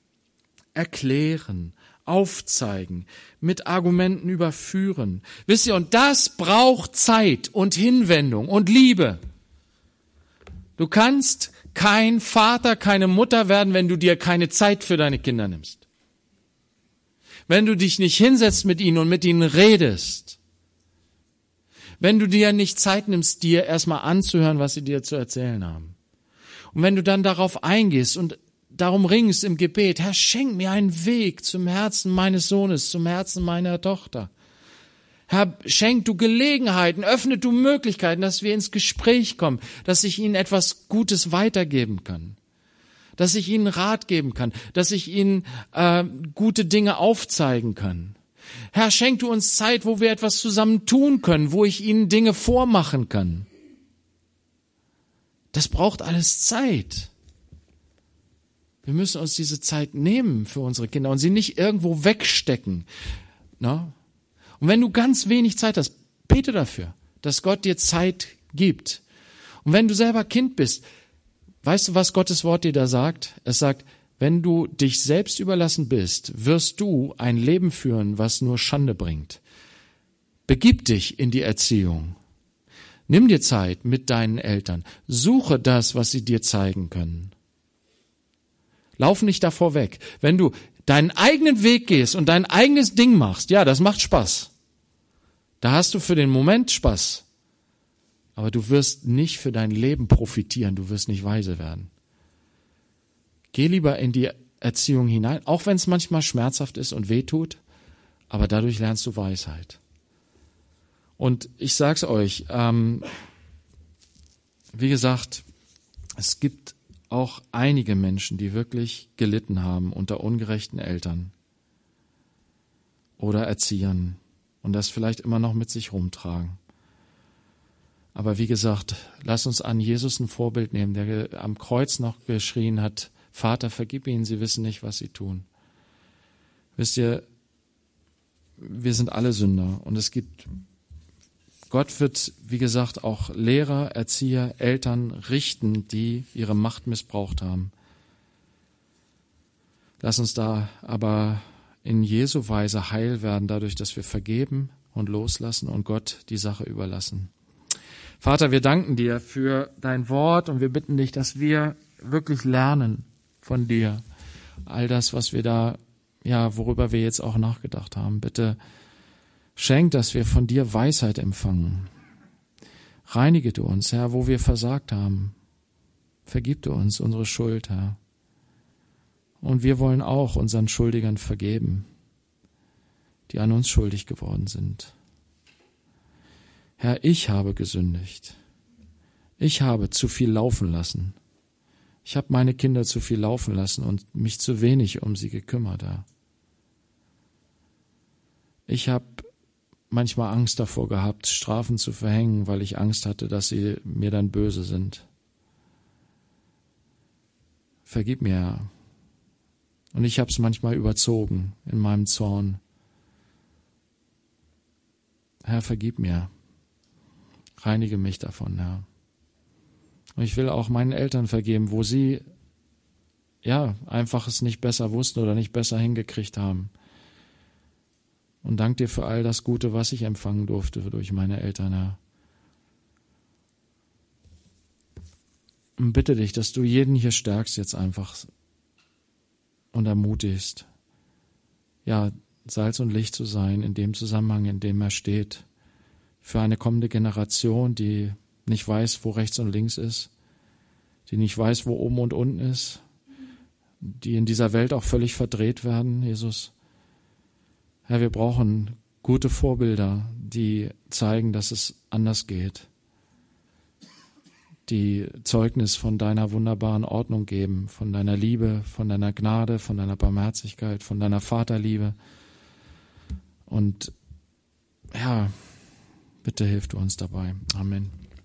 A: erklären, aufzeigen, mit Argumenten überführen. Wisst ihr, und das braucht Zeit und Hinwendung und Liebe. Du kannst kein Vater, keine Mutter werden, wenn du dir keine Zeit für deine Kinder nimmst. Wenn du dich nicht hinsetzt mit ihnen und mit ihnen redest. Wenn du dir nicht Zeit nimmst, dir erstmal anzuhören, was sie dir zu erzählen haben. Und wenn du dann darauf eingehst und darum ringst im Gebet, Herr, schenk mir einen Weg zum Herzen meines Sohnes, zum Herzen meiner Tochter. Herr, schenk du Gelegenheiten, öffne du Möglichkeiten, dass wir ins Gespräch kommen, dass ich ihnen etwas Gutes weitergeben kann, dass ich ihnen Rat geben kann, dass ich ihnen äh, gute Dinge aufzeigen kann. Herr, schenk du uns Zeit, wo wir etwas zusammen tun können, wo ich ihnen Dinge vormachen kann. Das braucht alles Zeit. Wir müssen uns diese Zeit nehmen für unsere Kinder und sie nicht irgendwo wegstecken. Na? Und wenn du ganz wenig Zeit hast, bete dafür, dass Gott dir Zeit gibt. Und wenn du selber Kind bist, weißt du, was Gottes Wort dir da sagt? Es sagt, wenn du dich selbst überlassen bist, wirst du ein Leben führen, was nur Schande bringt. Begib dich in die Erziehung. Nimm dir Zeit mit deinen Eltern. Suche das, was sie dir zeigen können. Lauf nicht davor weg. Wenn du deinen eigenen Weg gehst und dein eigenes Ding machst, ja, das macht Spaß. Da hast du für den Moment Spaß. Aber du wirst nicht für dein Leben profitieren, du wirst nicht weise werden. Geh lieber in die Erziehung hinein, auch wenn es manchmal schmerzhaft ist und weh tut, aber dadurch lernst du Weisheit. Und ich sag's euch, ähm, wie gesagt, es gibt auch einige Menschen, die wirklich gelitten haben unter ungerechten Eltern oder Erziehern und das vielleicht immer noch mit sich rumtragen. Aber wie gesagt, lass uns an Jesus ein Vorbild nehmen, der am Kreuz noch geschrien hat, Vater, vergib ihnen, sie wissen nicht, was sie tun. Wisst ihr, wir sind alle Sünder und es gibt Gott wird, wie gesagt, auch Lehrer, Erzieher, Eltern richten, die ihre Macht missbraucht haben. Lass uns da aber in Jesu Weise heil werden, dadurch, dass wir vergeben und loslassen und Gott die Sache überlassen. Vater, wir danken dir für dein Wort und wir bitten dich, dass wir wirklich lernen von dir. All das, was wir da, ja, worüber wir jetzt auch nachgedacht haben. Bitte Schenk, dass wir von dir Weisheit empfangen. Reinige du uns, Herr, wo wir versagt haben. Vergib du uns unsere Schuld, Herr. Und wir wollen auch unseren Schuldigern vergeben, die an uns schuldig geworden sind. Herr, ich habe gesündigt. Ich habe zu viel laufen lassen. Ich habe meine Kinder zu viel laufen lassen und mich zu wenig um sie gekümmert, Herr. Ich habe manchmal Angst davor gehabt, Strafen zu verhängen, weil ich Angst hatte, dass sie mir dann böse sind. Vergib mir, Herr. Und ich habe es manchmal überzogen in meinem Zorn. Herr, vergib mir. Reinige mich davon, Herr. Und ich will auch meinen Eltern vergeben, wo sie ja einfach es nicht besser wussten oder nicht besser hingekriegt haben. Und dank dir für all das Gute, was ich empfangen durfte durch meine Eltern, Herr. Und bitte dich, dass du jeden hier stärkst jetzt einfach und ermutigst, ja, Salz und Licht zu sein in dem Zusammenhang, in dem er steht, für eine kommende Generation, die nicht weiß, wo rechts und links ist, die nicht weiß, wo oben und unten ist, die in dieser Welt auch völlig verdreht werden, Jesus. Herr, wir brauchen gute Vorbilder, die zeigen, dass es anders geht, die Zeugnis von deiner wunderbaren Ordnung geben, von deiner Liebe, von deiner Gnade, von deiner Barmherzigkeit, von deiner Vaterliebe. Und ja, bitte hilf du uns dabei. Amen.